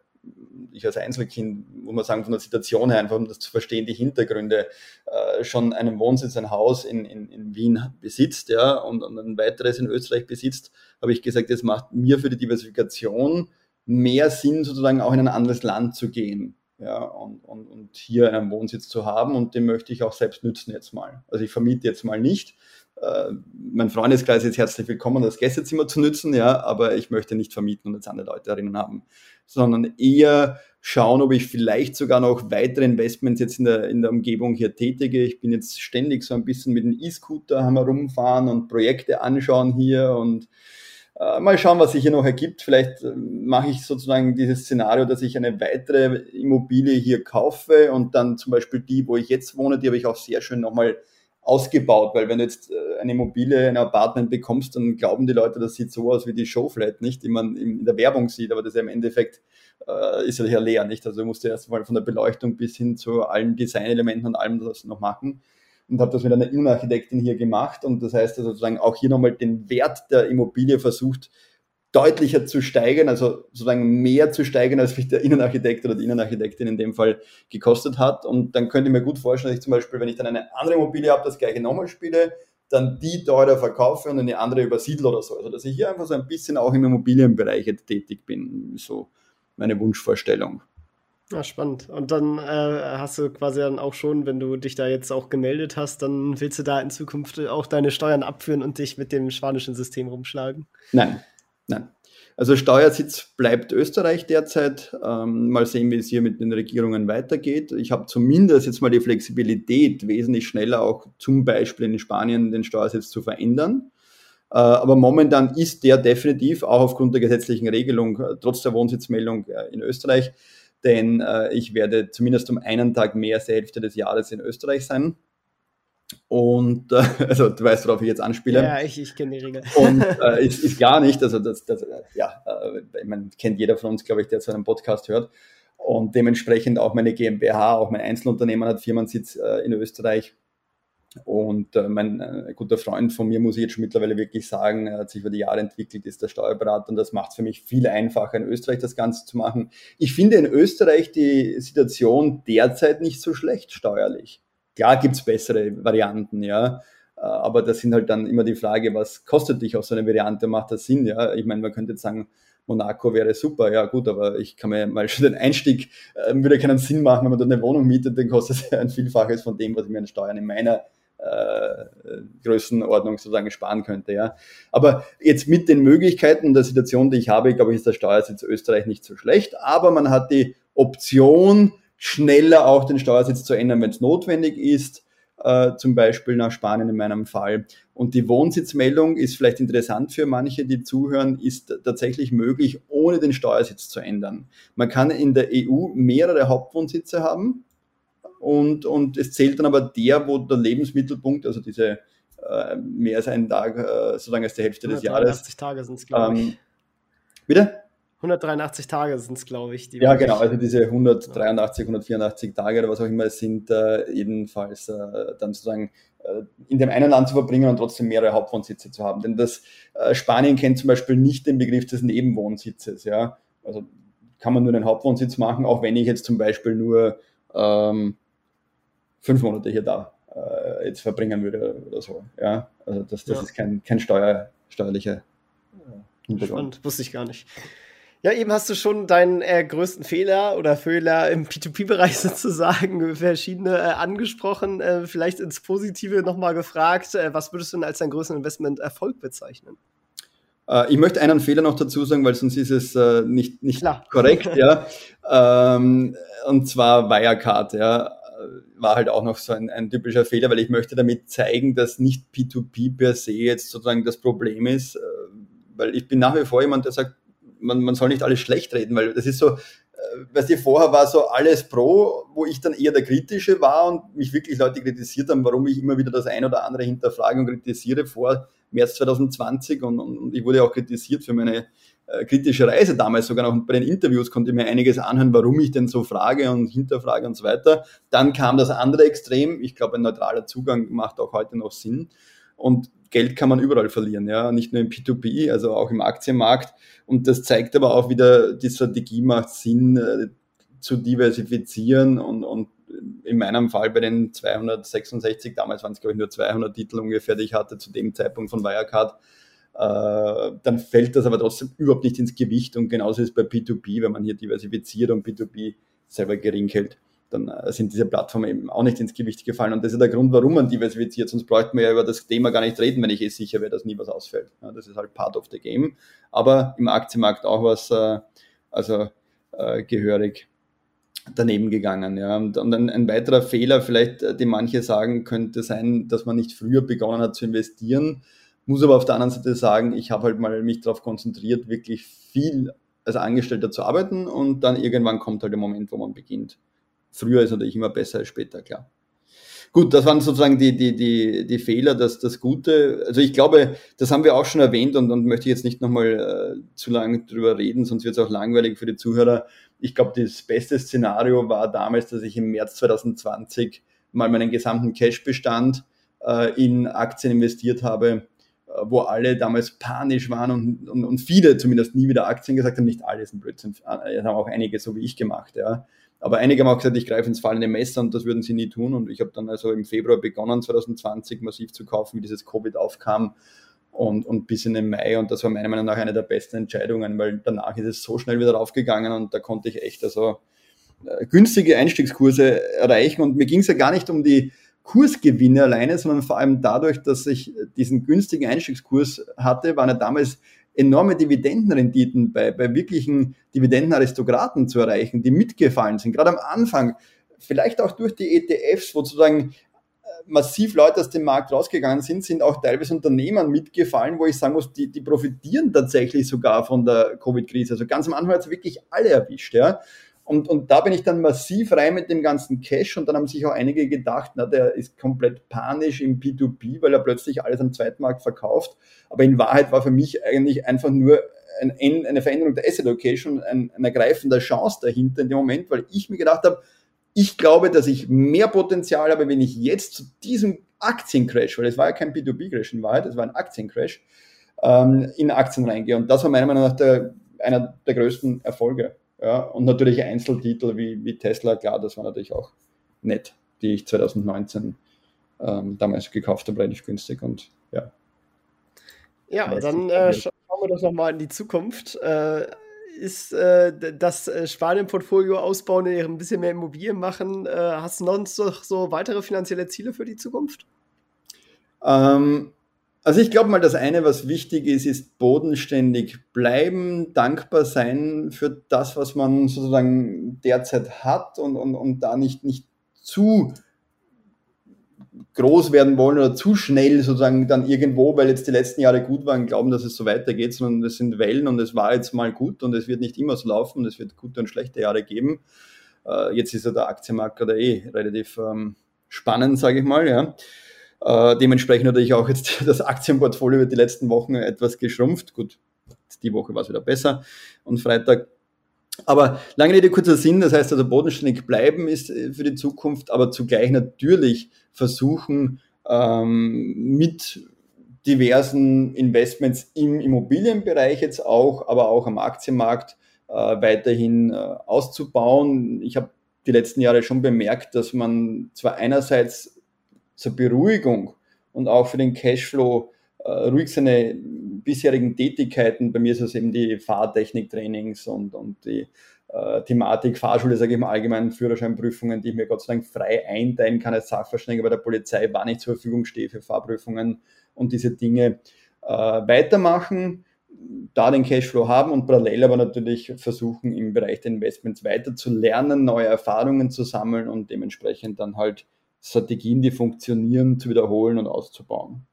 ich als Einzelkind, muss man sagen, von der Situation her, einfach um das zu verstehen, die Hintergründe, äh, schon einen Wohnsitz, ein Haus in, in, in Wien besitzt, ja, und, und ein weiteres in Österreich besitzt, habe ich gesagt, es macht mir für die Diversifikation mehr Sinn, sozusagen auch in ein anderes Land zu gehen. Ja, und, und, und hier einen Wohnsitz zu haben und den möchte ich auch selbst nützen jetzt mal. Also ich vermiete jetzt mal nicht, äh, mein Freundeskreis ist herzlich willkommen, das Gästezimmer zu nützen, ja, aber ich möchte nicht vermieten und jetzt andere Leute darin haben, sondern eher schauen, ob ich vielleicht sogar noch weitere Investments jetzt in der, in der Umgebung hier tätige. Ich bin jetzt ständig so ein bisschen mit dem E-Scooter herumfahren und Projekte anschauen hier und äh, mal schauen, was sich hier noch ergibt. Vielleicht äh, mache ich sozusagen dieses Szenario, dass ich eine weitere Immobilie hier kaufe und dann zum Beispiel die, wo ich jetzt wohne, die habe ich auch sehr schön nochmal ausgebaut, weil wenn du jetzt äh, eine Immobilie, ein Apartment bekommst, dann glauben die Leute, das sieht so aus wie die Showflat, nicht, die man in der Werbung sieht, aber das ist ja im Endeffekt äh, ist ja hier leer, nicht? Also du musst ja erst mal von der Beleuchtung bis hin zu allen Designelementen und allem das noch machen und habe das mit einer Innenarchitektin hier gemacht und das heißt also sozusagen auch hier nochmal den Wert der Immobilie versucht deutlicher zu steigern, also sozusagen mehr zu steigern, als vielleicht der Innenarchitekt oder die Innenarchitektin in dem Fall gekostet hat. Und dann könnte ich mir gut vorstellen, dass ich zum Beispiel, wenn ich dann eine andere Immobilie habe, das gleiche nochmal spiele, dann die teurer verkaufe und eine andere übersiedle oder so. Also dass ich hier einfach so ein bisschen auch im Immobilienbereich tätig bin. So meine Wunschvorstellung. Ja, spannend. Und dann äh, hast du quasi dann auch schon, wenn du dich da jetzt auch gemeldet hast, dann willst du da in Zukunft auch deine Steuern abführen und dich mit dem spanischen System rumschlagen? Nein, nein. Also Steuersitz bleibt Österreich derzeit. Ähm, mal sehen, wie es hier mit den Regierungen weitergeht. Ich habe zumindest jetzt mal die Flexibilität, wesentlich schneller auch zum Beispiel in Spanien den Steuersitz zu verändern. Äh, aber momentan ist der definitiv auch aufgrund der gesetzlichen Regelung, äh, trotz der Wohnsitzmeldung äh, in Österreich, denn ich werde zumindest um einen Tag mehr als die Hälfte des Jahres in Österreich sein. Und äh, also du weißt, worauf ich jetzt anspiele. Ja, ich, ich kenne die Regel. Und äh, ist, ist gar nicht, also das, das ja, äh, man kennt jeder von uns, glaube ich, der zu einem Podcast hört. Und dementsprechend auch meine GmbH, auch mein Einzelunternehmen hat Firmensitz äh, in Österreich. Und äh, mein äh, guter Freund von mir, muss ich jetzt schon mittlerweile wirklich sagen, er hat sich über die Jahre entwickelt, ist der Steuerberater und das macht es für mich viel einfacher, in Österreich das Ganze zu machen. Ich finde in Österreich die Situation derzeit nicht so schlecht steuerlich. Klar gibt es bessere Varianten, ja, äh, aber das sind halt dann immer die Frage, was kostet dich auch so eine Variante, macht das Sinn, ja? Ich meine, man könnte jetzt sagen, Monaco wäre super, ja gut, aber ich kann mir mal schon den Einstieg, äh, würde keinen Sinn machen, wenn man dort eine Wohnung mietet, dann kostet es ein Vielfaches von dem, was ich mir an Steuern in meiner äh, Größenordnung sozusagen sparen könnte. Ja. Aber jetzt mit den Möglichkeiten der Situation, die ich habe, glaube ich, ist der Steuersitz Österreich nicht so schlecht. Aber man hat die Option, schneller auch den Steuersitz zu ändern, wenn es notwendig ist. Äh, zum Beispiel nach Spanien in meinem Fall. Und die Wohnsitzmeldung ist vielleicht interessant für manche, die zuhören, ist tatsächlich möglich, ohne den Steuersitz zu ändern. Man kann in der EU mehrere Hauptwohnsitze haben und, und es zählt dann aber der, wo der Lebensmittelpunkt, also diese äh, mehr als einen Tag, äh, sozusagen als die Hälfte des Jahres. 183 Tage sind es, glaube ich. Ähm, bitte? 183 Tage sind es, glaube ich. ja, genau, also diese 183, 184 Tage oder was auch immer sind, äh, jedenfalls äh, dann sozusagen äh, in dem einen Land zu verbringen und trotzdem mehrere Hauptwohnsitze zu haben. Denn das äh, Spanien kennt zum Beispiel nicht den Begriff des Nebenwohnsitzes. Ja? Also kann man nur einen Hauptwohnsitz machen, auch wenn ich jetzt zum Beispiel nur ähm, fünf Monate hier da äh, jetzt verbringen würde oder so. Ja, also das, das ja. ist kein, kein Steuer, steuerlicher Hintergrund. Spannend, wusste ich gar nicht. Ja, eben hast du schon deinen äh, größten Fehler oder Fehler im P2P-Bereich sozusagen verschiedene äh, angesprochen. Äh, vielleicht ins Positive nochmal gefragt, äh, was würdest du denn als dein größten Investment Erfolg bezeichnen? Äh, ich möchte einen Fehler noch dazu sagen, weil sonst ist es äh, nicht, nicht korrekt. ja. Ähm, und zwar Wirecard. Ja war halt auch noch so ein, ein, typischer Fehler, weil ich möchte damit zeigen, dass nicht P2P per se jetzt sozusagen das Problem ist, weil ich bin nach wie vor jemand, der sagt, man, man soll nicht alles schlecht reden, weil das ist so, äh, weißt du, vorher war so alles pro, wo ich dann eher der Kritische war und mich wirklich Leute kritisiert haben, warum ich immer wieder das ein oder andere hinterfrage und kritisiere vor März 2020 und, und ich wurde auch kritisiert für meine äh, kritische Reise damals, sogar noch bei den Interviews konnte ich mir einiges anhören, warum ich denn so frage und hinterfrage und so weiter. Dann kam das andere Extrem. Ich glaube, ein neutraler Zugang macht auch heute noch Sinn. Und Geld kann man überall verlieren, ja, nicht nur im P2P, also auch im Aktienmarkt. Und das zeigt aber auch wieder, die Strategie macht Sinn, äh, zu diversifizieren und, und in meinem Fall bei den 266, damals waren es glaube ich nur 200 Titel ungefähr, die ich hatte zu dem Zeitpunkt von Wirecard, äh, dann fällt das aber trotzdem überhaupt nicht ins Gewicht und genauso ist es bei P2P, wenn man hier diversifiziert und P2P selber gering hält. Dann äh, sind diese Plattformen eben auch nicht ins Gewicht gefallen. Und das ist der Grund, warum man diversifiziert. Sonst bräuchte man ja über das Thema gar nicht reden, wenn ich eh sicher wäre, dass nie was ausfällt. Ja, das ist halt part of the game. Aber im Aktienmarkt auch was, äh, also äh, gehörig daneben gegangen. Ja. Und, und ein, ein, weiterer Fehler, vielleicht, äh, den manche sagen, könnte sein, dass man nicht früher begonnen hat zu investieren. Muss aber auf der anderen Seite sagen, ich habe halt mal mich darauf konzentriert, wirklich viel als Angestellter zu arbeiten und dann irgendwann kommt halt der Moment, wo man beginnt. Früher ist natürlich immer besser als später, klar. Gut, das waren sozusagen die, die, die, die Fehler, das, das Gute. Also ich glaube, das haben wir auch schon erwähnt und, und möchte jetzt nicht nochmal äh, zu lange drüber reden, sonst wird es auch langweilig für die Zuhörer. Ich glaube, das beste Szenario war damals, dass ich im März 2020 mal meinen gesamten Cashbestand äh, in Aktien investiert habe, äh, wo alle damals panisch waren und, und, und viele zumindest nie wieder Aktien gesagt haben. Nicht alle sind Blödsinn, äh, haben auch einige so wie ich gemacht, ja. Aber einige haben auch gesagt, ich greife ins fallende Messer und das würden sie nie tun. Und ich habe dann also im Februar begonnen, 2020 massiv zu kaufen, wie dieses Covid aufkam und, und bis in den Mai. Und das war meiner Meinung nach eine der besten Entscheidungen, weil danach ist es so schnell wieder raufgegangen und da konnte ich echt also äh, günstige Einstiegskurse erreichen. Und mir ging es ja gar nicht um die Kursgewinne alleine, sondern vor allem dadurch, dass ich diesen günstigen Einstiegskurs hatte, waren ja damals enorme Dividendenrenditen bei, bei wirklichen Dividendenaristokraten zu erreichen, die mitgefallen sind. Gerade am Anfang, vielleicht auch durch die ETFs, wo sozusagen äh, massiv Leute aus dem Markt rausgegangen sind, sind auch teilweise Unternehmen mitgefallen, wo ich sagen muss, die, die profitieren tatsächlich sogar von der Covid-Krise. Also ganz am Anfang hat es wirklich alle erwischt. Ja. Und, und da bin ich dann massiv rein mit dem ganzen Cash und dann haben sich auch einige gedacht, na, der ist komplett panisch im P2P, weil er plötzlich alles am Zweitmarkt verkauft. Aber in Wahrheit war für mich eigentlich einfach nur ein, eine Veränderung der Asset Location, ein, ein ergreifender Chance dahinter in dem Moment, weil ich mir gedacht habe, ich glaube, dass ich mehr Potenzial habe, wenn ich jetzt zu diesem Aktiencrash, weil es war ja kein P2P-Crash in Wahrheit, es war ein Aktiencrash, ähm, in Aktien reingehe. Und das war meiner Meinung nach der, einer der größten Erfolge. Ja, und natürlich Einzeltitel wie, wie Tesla, klar, das war natürlich auch nett, die ich 2019 ähm, damals gekauft habe, relativ günstig und ja. Ja, dann äh, schauen wir doch nochmal in die Zukunft. Äh, ist äh, das äh, Spanien-Portfolio ausbauen, ein bisschen mehr Immobilien machen? Äh, hast du sonst noch so weitere finanzielle Ziele für die Zukunft? Ähm, also ich glaube mal, das eine, was wichtig ist, ist bodenständig bleiben, dankbar sein für das, was man sozusagen derzeit hat und, und, und da nicht, nicht zu groß werden wollen oder zu schnell sozusagen dann irgendwo, weil jetzt die letzten Jahre gut waren, glauben, dass es so weitergeht, sondern es sind Wellen und es war jetzt mal gut und es wird nicht immer so laufen und es wird gute und schlechte Jahre geben. Äh, jetzt ist ja der Aktienmarkt gerade eh relativ ähm, spannend, sage ich mal, ja. Äh, dementsprechend natürlich auch jetzt das Aktienportfolio über die letzten Wochen etwas geschrumpft. Gut, die Woche war es wieder besser und Freitag. Aber lange Rede, kurzer Sinn, das heißt also bodenständig bleiben ist äh, für die Zukunft, aber zugleich natürlich versuchen, ähm, mit diversen Investments im Immobilienbereich jetzt auch, aber auch am Aktienmarkt äh, weiterhin äh, auszubauen. Ich habe die letzten Jahre schon bemerkt, dass man zwar einerseits zur Beruhigung und auch für den Cashflow äh, ruhig seine bisherigen Tätigkeiten, bei mir ist es eben die Fahrtechnik-Trainings und, und die äh, Thematik Fahrschule, sage ich mal, allgemeinen Führerscheinprüfungen, die ich mir Gott sei Dank frei einteilen kann als Sachverständiger bei der Polizei, wann ich zur Verfügung stehe für Fahrprüfungen und diese Dinge äh, weitermachen, da den Cashflow haben und parallel aber natürlich versuchen, im Bereich der Investments weiter zu lernen, neue Erfahrungen zu sammeln und dementsprechend dann halt Strategien, die funktionieren, zu wiederholen und auszubauen.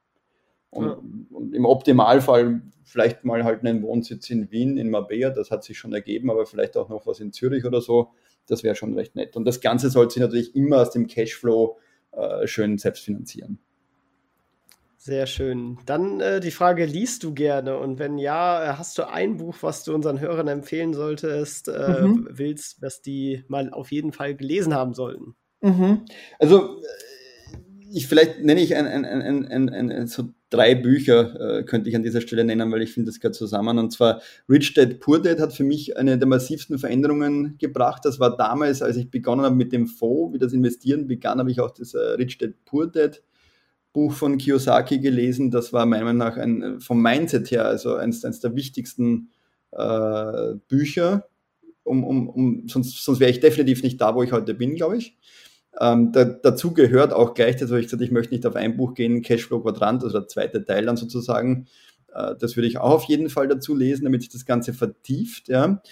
Und, ja. und, im Optimalfall vielleicht mal halt einen Wohnsitz in Wien, in Marbella, das hat sich schon ergeben, aber vielleicht auch noch was in Zürich oder so, das wäre schon recht nett. Und das Ganze sollte sich natürlich immer aus dem Cashflow äh, schön selbst finanzieren. Sehr schön. Dann äh, die Frage, liest du gerne? Und wenn ja, äh, hast du ein Buch, was du unseren Hörern empfehlen solltest, äh, mhm. willst, was die mal auf jeden Fall gelesen haben sollten? Mhm. Also äh, ich vielleicht nenne ich ein, ein, ein, ein, so drei Bücher, äh, könnte ich an dieser Stelle nennen, weil ich finde, das gehört zusammen. Und zwar Rich Dad Poor Dad hat für mich eine der massivsten Veränderungen gebracht. Das war damals, als ich begonnen habe mit dem Fonds, wie das Investieren begann, habe ich auch das äh, Rich Dad Poor Dad Buch von Kiyosaki gelesen. Das war meiner Meinung nach ein, vom Mindset her also eines, eines der wichtigsten äh, Bücher um, um, um, sonst, sonst wäre ich definitiv nicht da, wo ich heute bin, glaube ich. Ähm, da, dazu gehört auch gleich, das habe ich gesagt, ich möchte nicht auf ein Buch gehen, Cashflow Quadrant, also der zweite Teil dann sozusagen. Äh, das würde ich auch auf jeden Fall dazu lesen, damit sich das Ganze vertieft. Ja.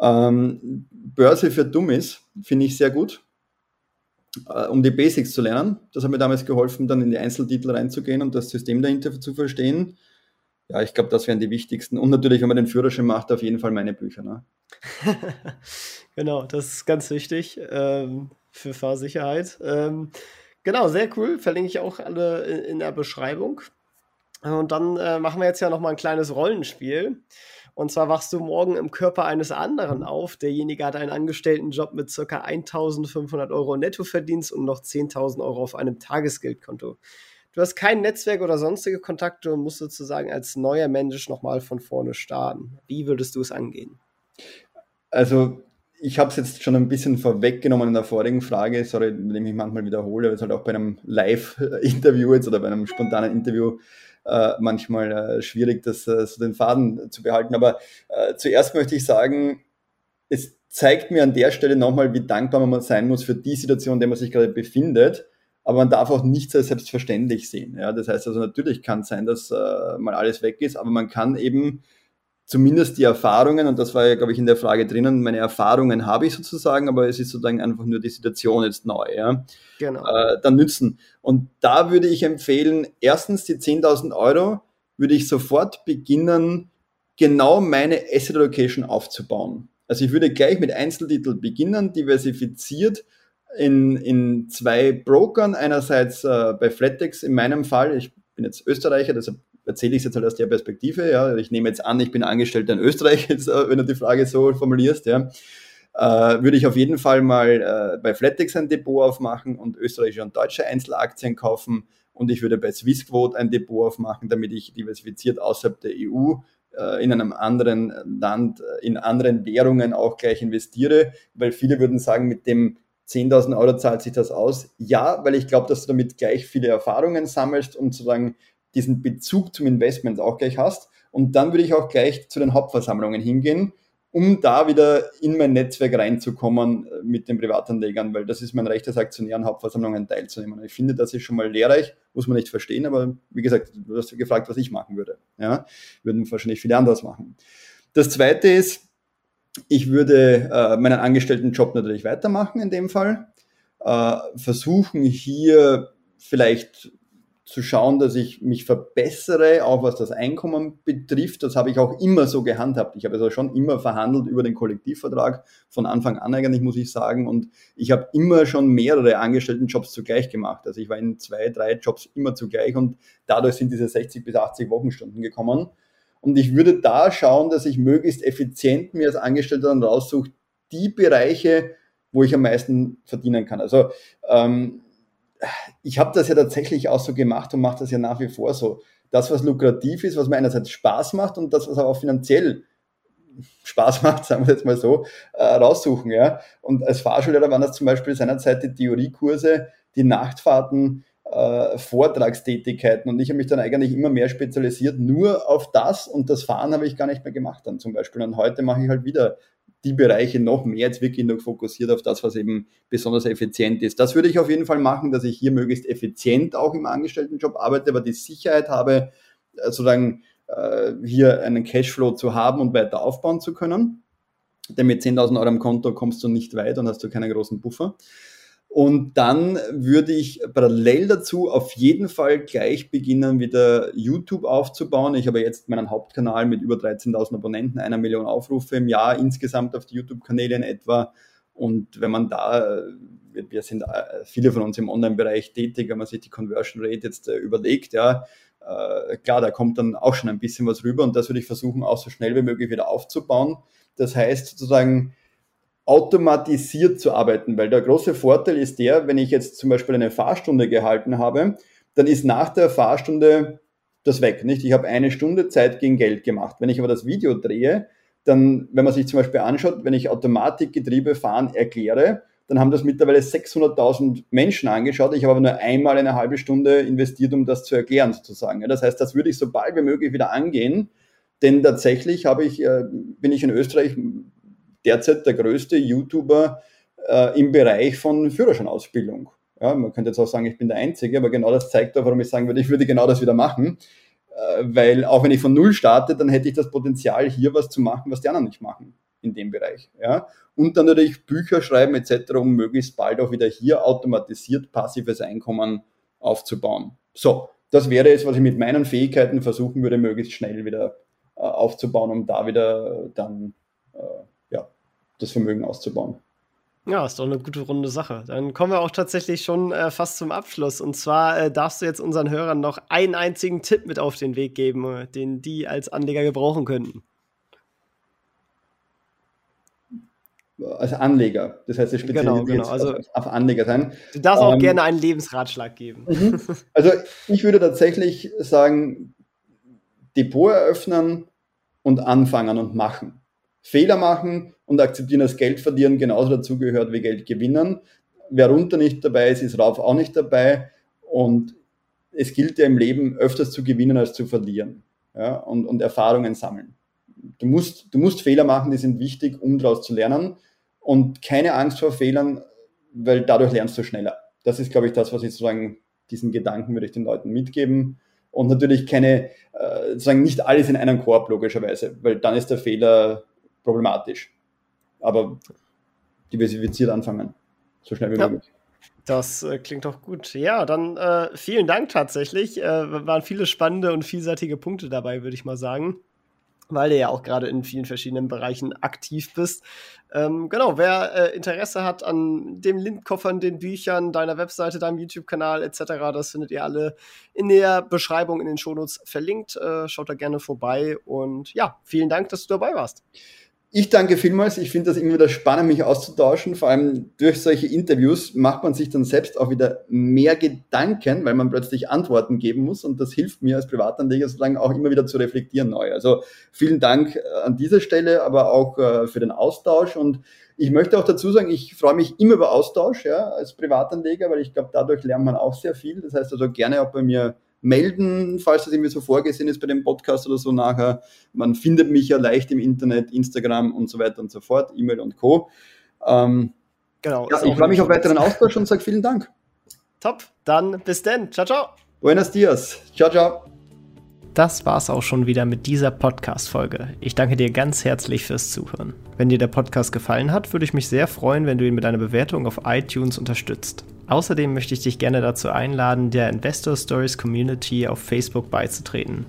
Ähm, Börse für Dummies finde ich sehr gut, äh, um die Basics zu lernen. Das hat mir damals geholfen, dann in die Einzeltitel reinzugehen und das System dahinter zu verstehen. Ja, ich glaube, das wären die wichtigsten. Und natürlich, wenn man den Führerschein macht, auf jeden Fall meine Bücher. Ne? genau, das ist ganz wichtig ähm, für Fahrsicherheit. Ähm, genau, sehr cool. Verlinke ich auch alle in, in der Beschreibung. Und dann äh, machen wir jetzt ja noch mal ein kleines Rollenspiel. Und zwar wachst du morgen im Körper eines anderen auf. Derjenige hat einen Angestelltenjob mit ca. 1500 Euro Nettoverdienst und noch 10.000 Euro auf einem Tagesgeldkonto. Du hast kein Netzwerk oder sonstige Kontakte und musst sozusagen als neuer Mensch nochmal von vorne starten. Wie würdest du es angehen? Also, ich habe es jetzt schon ein bisschen vorweggenommen in der vorigen Frage. Sorry, wenn ich mich manchmal wiederhole, weil es halt auch bei einem Live-Interview jetzt oder bei einem spontanen Interview äh, manchmal äh, schwierig, das äh, so den Faden zu behalten. Aber äh, zuerst möchte ich sagen, es zeigt mir an der Stelle nochmal, wie dankbar man sein muss für die Situation, in der man sich gerade befindet aber man darf auch nichts als selbstverständlich sehen. Ja, das heißt also natürlich kann es sein, dass äh, mal alles weg ist, aber man kann eben zumindest die Erfahrungen, und das war ja, glaube ich, in der Frage drinnen, meine Erfahrungen habe ich sozusagen, aber es ist sozusagen einfach nur die Situation jetzt neu, ja, genau. äh, dann nützen. Und da würde ich empfehlen, erstens die 10.000 Euro würde ich sofort beginnen, genau meine Asset Allocation aufzubauen. Also ich würde gleich mit Einzeltitel beginnen, diversifiziert, in, in zwei Brokern. Einerseits äh, bei Flatex in meinem Fall, ich bin jetzt Österreicher, deshalb erzähle ich es jetzt halt aus der Perspektive. Ja. Ich nehme jetzt an, ich bin Angestellter in Österreich, jetzt, äh, wenn du die Frage so formulierst. Ja. Äh, würde ich auf jeden Fall mal äh, bei Flatex ein Depot aufmachen und österreichische und deutsche Einzelaktien kaufen. Und ich würde bei Swissquote ein Depot aufmachen, damit ich diversifiziert außerhalb der EU äh, in einem anderen Land, äh, in anderen Währungen auch gleich investiere, weil viele würden sagen, mit dem 10.000 Euro zahlt sich das aus? Ja, weil ich glaube, dass du damit gleich viele Erfahrungen sammelst und sozusagen diesen Bezug zum Investment auch gleich hast. Und dann würde ich auch gleich zu den Hauptversammlungen hingehen, um da wieder in mein Netzwerk reinzukommen äh, mit den Privatanlegern, weil das ist mein Recht als Aktionär an Hauptversammlungen teilzunehmen. Ich finde, das ist schon mal lehrreich, muss man nicht verstehen, aber wie gesagt, du hast gefragt, was ich machen würde. Ja, würden wahrscheinlich viele anders machen. Das zweite ist, ich würde äh, meinen Angestelltenjob natürlich weitermachen in dem Fall. Äh, versuchen hier vielleicht zu schauen, dass ich mich verbessere, auch was das Einkommen betrifft. Das habe ich auch immer so gehandhabt. Ich habe also schon immer verhandelt über den Kollektivvertrag, von Anfang an eigentlich, muss ich sagen. Und ich habe immer schon mehrere Angestelltenjobs zugleich gemacht. Also ich war in zwei, drei Jobs immer zugleich und dadurch sind diese 60 bis 80 Wochenstunden gekommen. Und ich würde da schauen, dass ich möglichst effizient mir als Angestellter dann raussuche, die Bereiche, wo ich am meisten verdienen kann. Also ähm, ich habe das ja tatsächlich auch so gemacht und mache das ja nach wie vor so. Das, was lukrativ ist, was mir einerseits Spaß macht und das, was auch finanziell Spaß macht, sagen wir jetzt mal so, äh, raussuchen. Ja? Und als Fahrschullehrer waren das zum Beispiel seinerzeit die Theoriekurse, die Nachtfahrten, äh, Vortragstätigkeiten und ich habe mich dann eigentlich immer mehr spezialisiert nur auf das und das Fahren habe ich gar nicht mehr gemacht dann zum Beispiel. Und heute mache ich halt wieder die Bereiche noch mehr jetzt wirklich noch fokussiert auf das, was eben besonders effizient ist. Das würde ich auf jeden Fall machen, dass ich hier möglichst effizient auch im Angestelltenjob arbeite, aber die Sicherheit habe, äh, sozusagen äh, hier einen Cashflow zu haben und weiter aufbauen zu können. Denn mit 10.000 Euro am Konto kommst du nicht weit und hast du keinen großen Buffer. Und dann würde ich parallel dazu auf jeden Fall gleich beginnen, wieder YouTube aufzubauen. Ich habe jetzt meinen Hauptkanal mit über 13.000 Abonnenten, einer Million Aufrufe im Jahr insgesamt auf die YouTube-Kanäle in etwa. Und wenn man da, wir sind äh, viele von uns im Online-Bereich tätig, wenn man sich die Conversion Rate jetzt äh, überlegt, ja, äh, klar, da kommt dann auch schon ein bisschen was rüber und das würde ich versuchen, auch so schnell wie möglich wieder aufzubauen. Das heißt sozusagen, automatisiert zu arbeiten, weil der große Vorteil ist der, wenn ich jetzt zum Beispiel eine Fahrstunde gehalten habe, dann ist nach der Fahrstunde das weg, nicht? Ich habe eine Stunde Zeit gegen Geld gemacht. Wenn ich aber das Video drehe, dann, wenn man sich zum Beispiel anschaut, wenn ich Automatikgetriebe fahren erkläre, dann haben das mittlerweile 600.000 Menschen angeschaut. Ich habe aber nur einmal eine halbe Stunde investiert, um das zu erklären, sozusagen. Das heißt, das würde ich so bald wie möglich wieder angehen, denn tatsächlich habe ich, äh, bin ich in Österreich derzeit der größte YouTuber äh, im Bereich von Führerscheinausbildung. Ja, man könnte jetzt auch sagen, ich bin der Einzige, aber genau das zeigt auch, warum ich sagen würde, ich würde genau das wieder machen. Äh, weil auch wenn ich von Null starte, dann hätte ich das Potenzial, hier was zu machen, was die anderen nicht machen in dem Bereich. Ja? Und dann natürlich Bücher schreiben etc., um möglichst bald auch wieder hier automatisiert passives Einkommen aufzubauen. So, das wäre jetzt, was ich mit meinen Fähigkeiten versuchen würde, möglichst schnell wieder äh, aufzubauen, um da wieder dann äh, das Vermögen auszubauen. Ja, ist doch eine gute runde Sache. Dann kommen wir auch tatsächlich schon äh, fast zum Abschluss. Und zwar äh, darfst du jetzt unseren Hörern noch einen einzigen Tipp mit auf den Weg geben, äh, den die als Anleger gebrauchen könnten. Als Anleger. Das heißt, es genau, genau. Also, auf Anleger sein. Du darfst ähm, auch gerne einen Lebensratschlag geben. Mhm. Also ich würde tatsächlich sagen, Depot eröffnen und anfangen und machen. Fehler machen und akzeptieren, dass Geld verlieren genauso dazugehört wie Geld gewinnen. Wer runter nicht dabei ist, ist rauf auch nicht dabei. Und es gilt ja im Leben öfters zu gewinnen als zu verlieren ja, und, und Erfahrungen sammeln. Du musst, du musst Fehler machen, die sind wichtig, um daraus zu lernen. Und keine Angst vor Fehlern, weil dadurch lernst du schneller. Das ist, glaube ich, das, was ich sozusagen, diesen Gedanken würde ich den Leuten mitgeben. Und natürlich keine, äh, sozusagen nicht alles in einen Korb, logischerweise, weil dann ist der Fehler problematisch. Aber diversifiziert anfangen, so schnell wie ja. möglich. Das äh, klingt doch gut. Ja, dann äh, vielen Dank tatsächlich. Äh, waren viele spannende und vielseitige Punkte dabei, würde ich mal sagen. Weil du ja auch gerade in vielen verschiedenen Bereichen aktiv bist. Ähm, genau, wer äh, Interesse hat an dem Lindkoffern, den Büchern, deiner Webseite, deinem YouTube-Kanal etc., das findet ihr alle in der Beschreibung in den Shownotes verlinkt. Äh, schaut da gerne vorbei und ja, vielen Dank, dass du dabei warst. Ich danke vielmals. Ich finde das immer wieder spannend, mich auszutauschen. Vor allem durch solche Interviews macht man sich dann selbst auch wieder mehr Gedanken, weil man plötzlich Antworten geben muss. Und das hilft mir als Privatanleger sozusagen auch immer wieder zu reflektieren neu. Also vielen Dank äh, an dieser Stelle, aber auch äh, für den Austausch. Und ich möchte auch dazu sagen, ich freue mich immer über Austausch ja, als Privatanleger, weil ich glaube, dadurch lernt man auch sehr viel. Das heißt also gerne auch bei mir melden, falls das irgendwie so vorgesehen ist bei dem Podcast oder so nachher. Man findet mich ja leicht im Internet, Instagram und so weiter und so fort, E-Mail und Co. Ähm, genau. Ja, ich freue mich auf weiteren Austausch und sage vielen Dank. Top, dann bis denn. Ciao, ciao. Buenos dias. Ciao, ciao. Das war's auch schon wieder mit dieser Podcast-Folge. Ich danke dir ganz herzlich fürs Zuhören. Wenn dir der Podcast gefallen hat, würde ich mich sehr freuen, wenn du ihn mit einer Bewertung auf iTunes unterstützt. Außerdem möchte ich dich gerne dazu einladen, der Investor Stories Community auf Facebook beizutreten.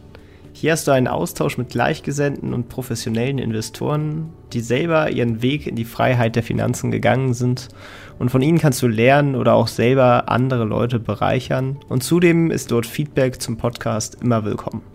Hier hast du einen Austausch mit Gleichgesinnten und professionellen Investoren, die selber ihren Weg in die Freiheit der Finanzen gegangen sind und von ihnen kannst du lernen oder auch selber andere Leute bereichern und zudem ist dort Feedback zum Podcast immer willkommen.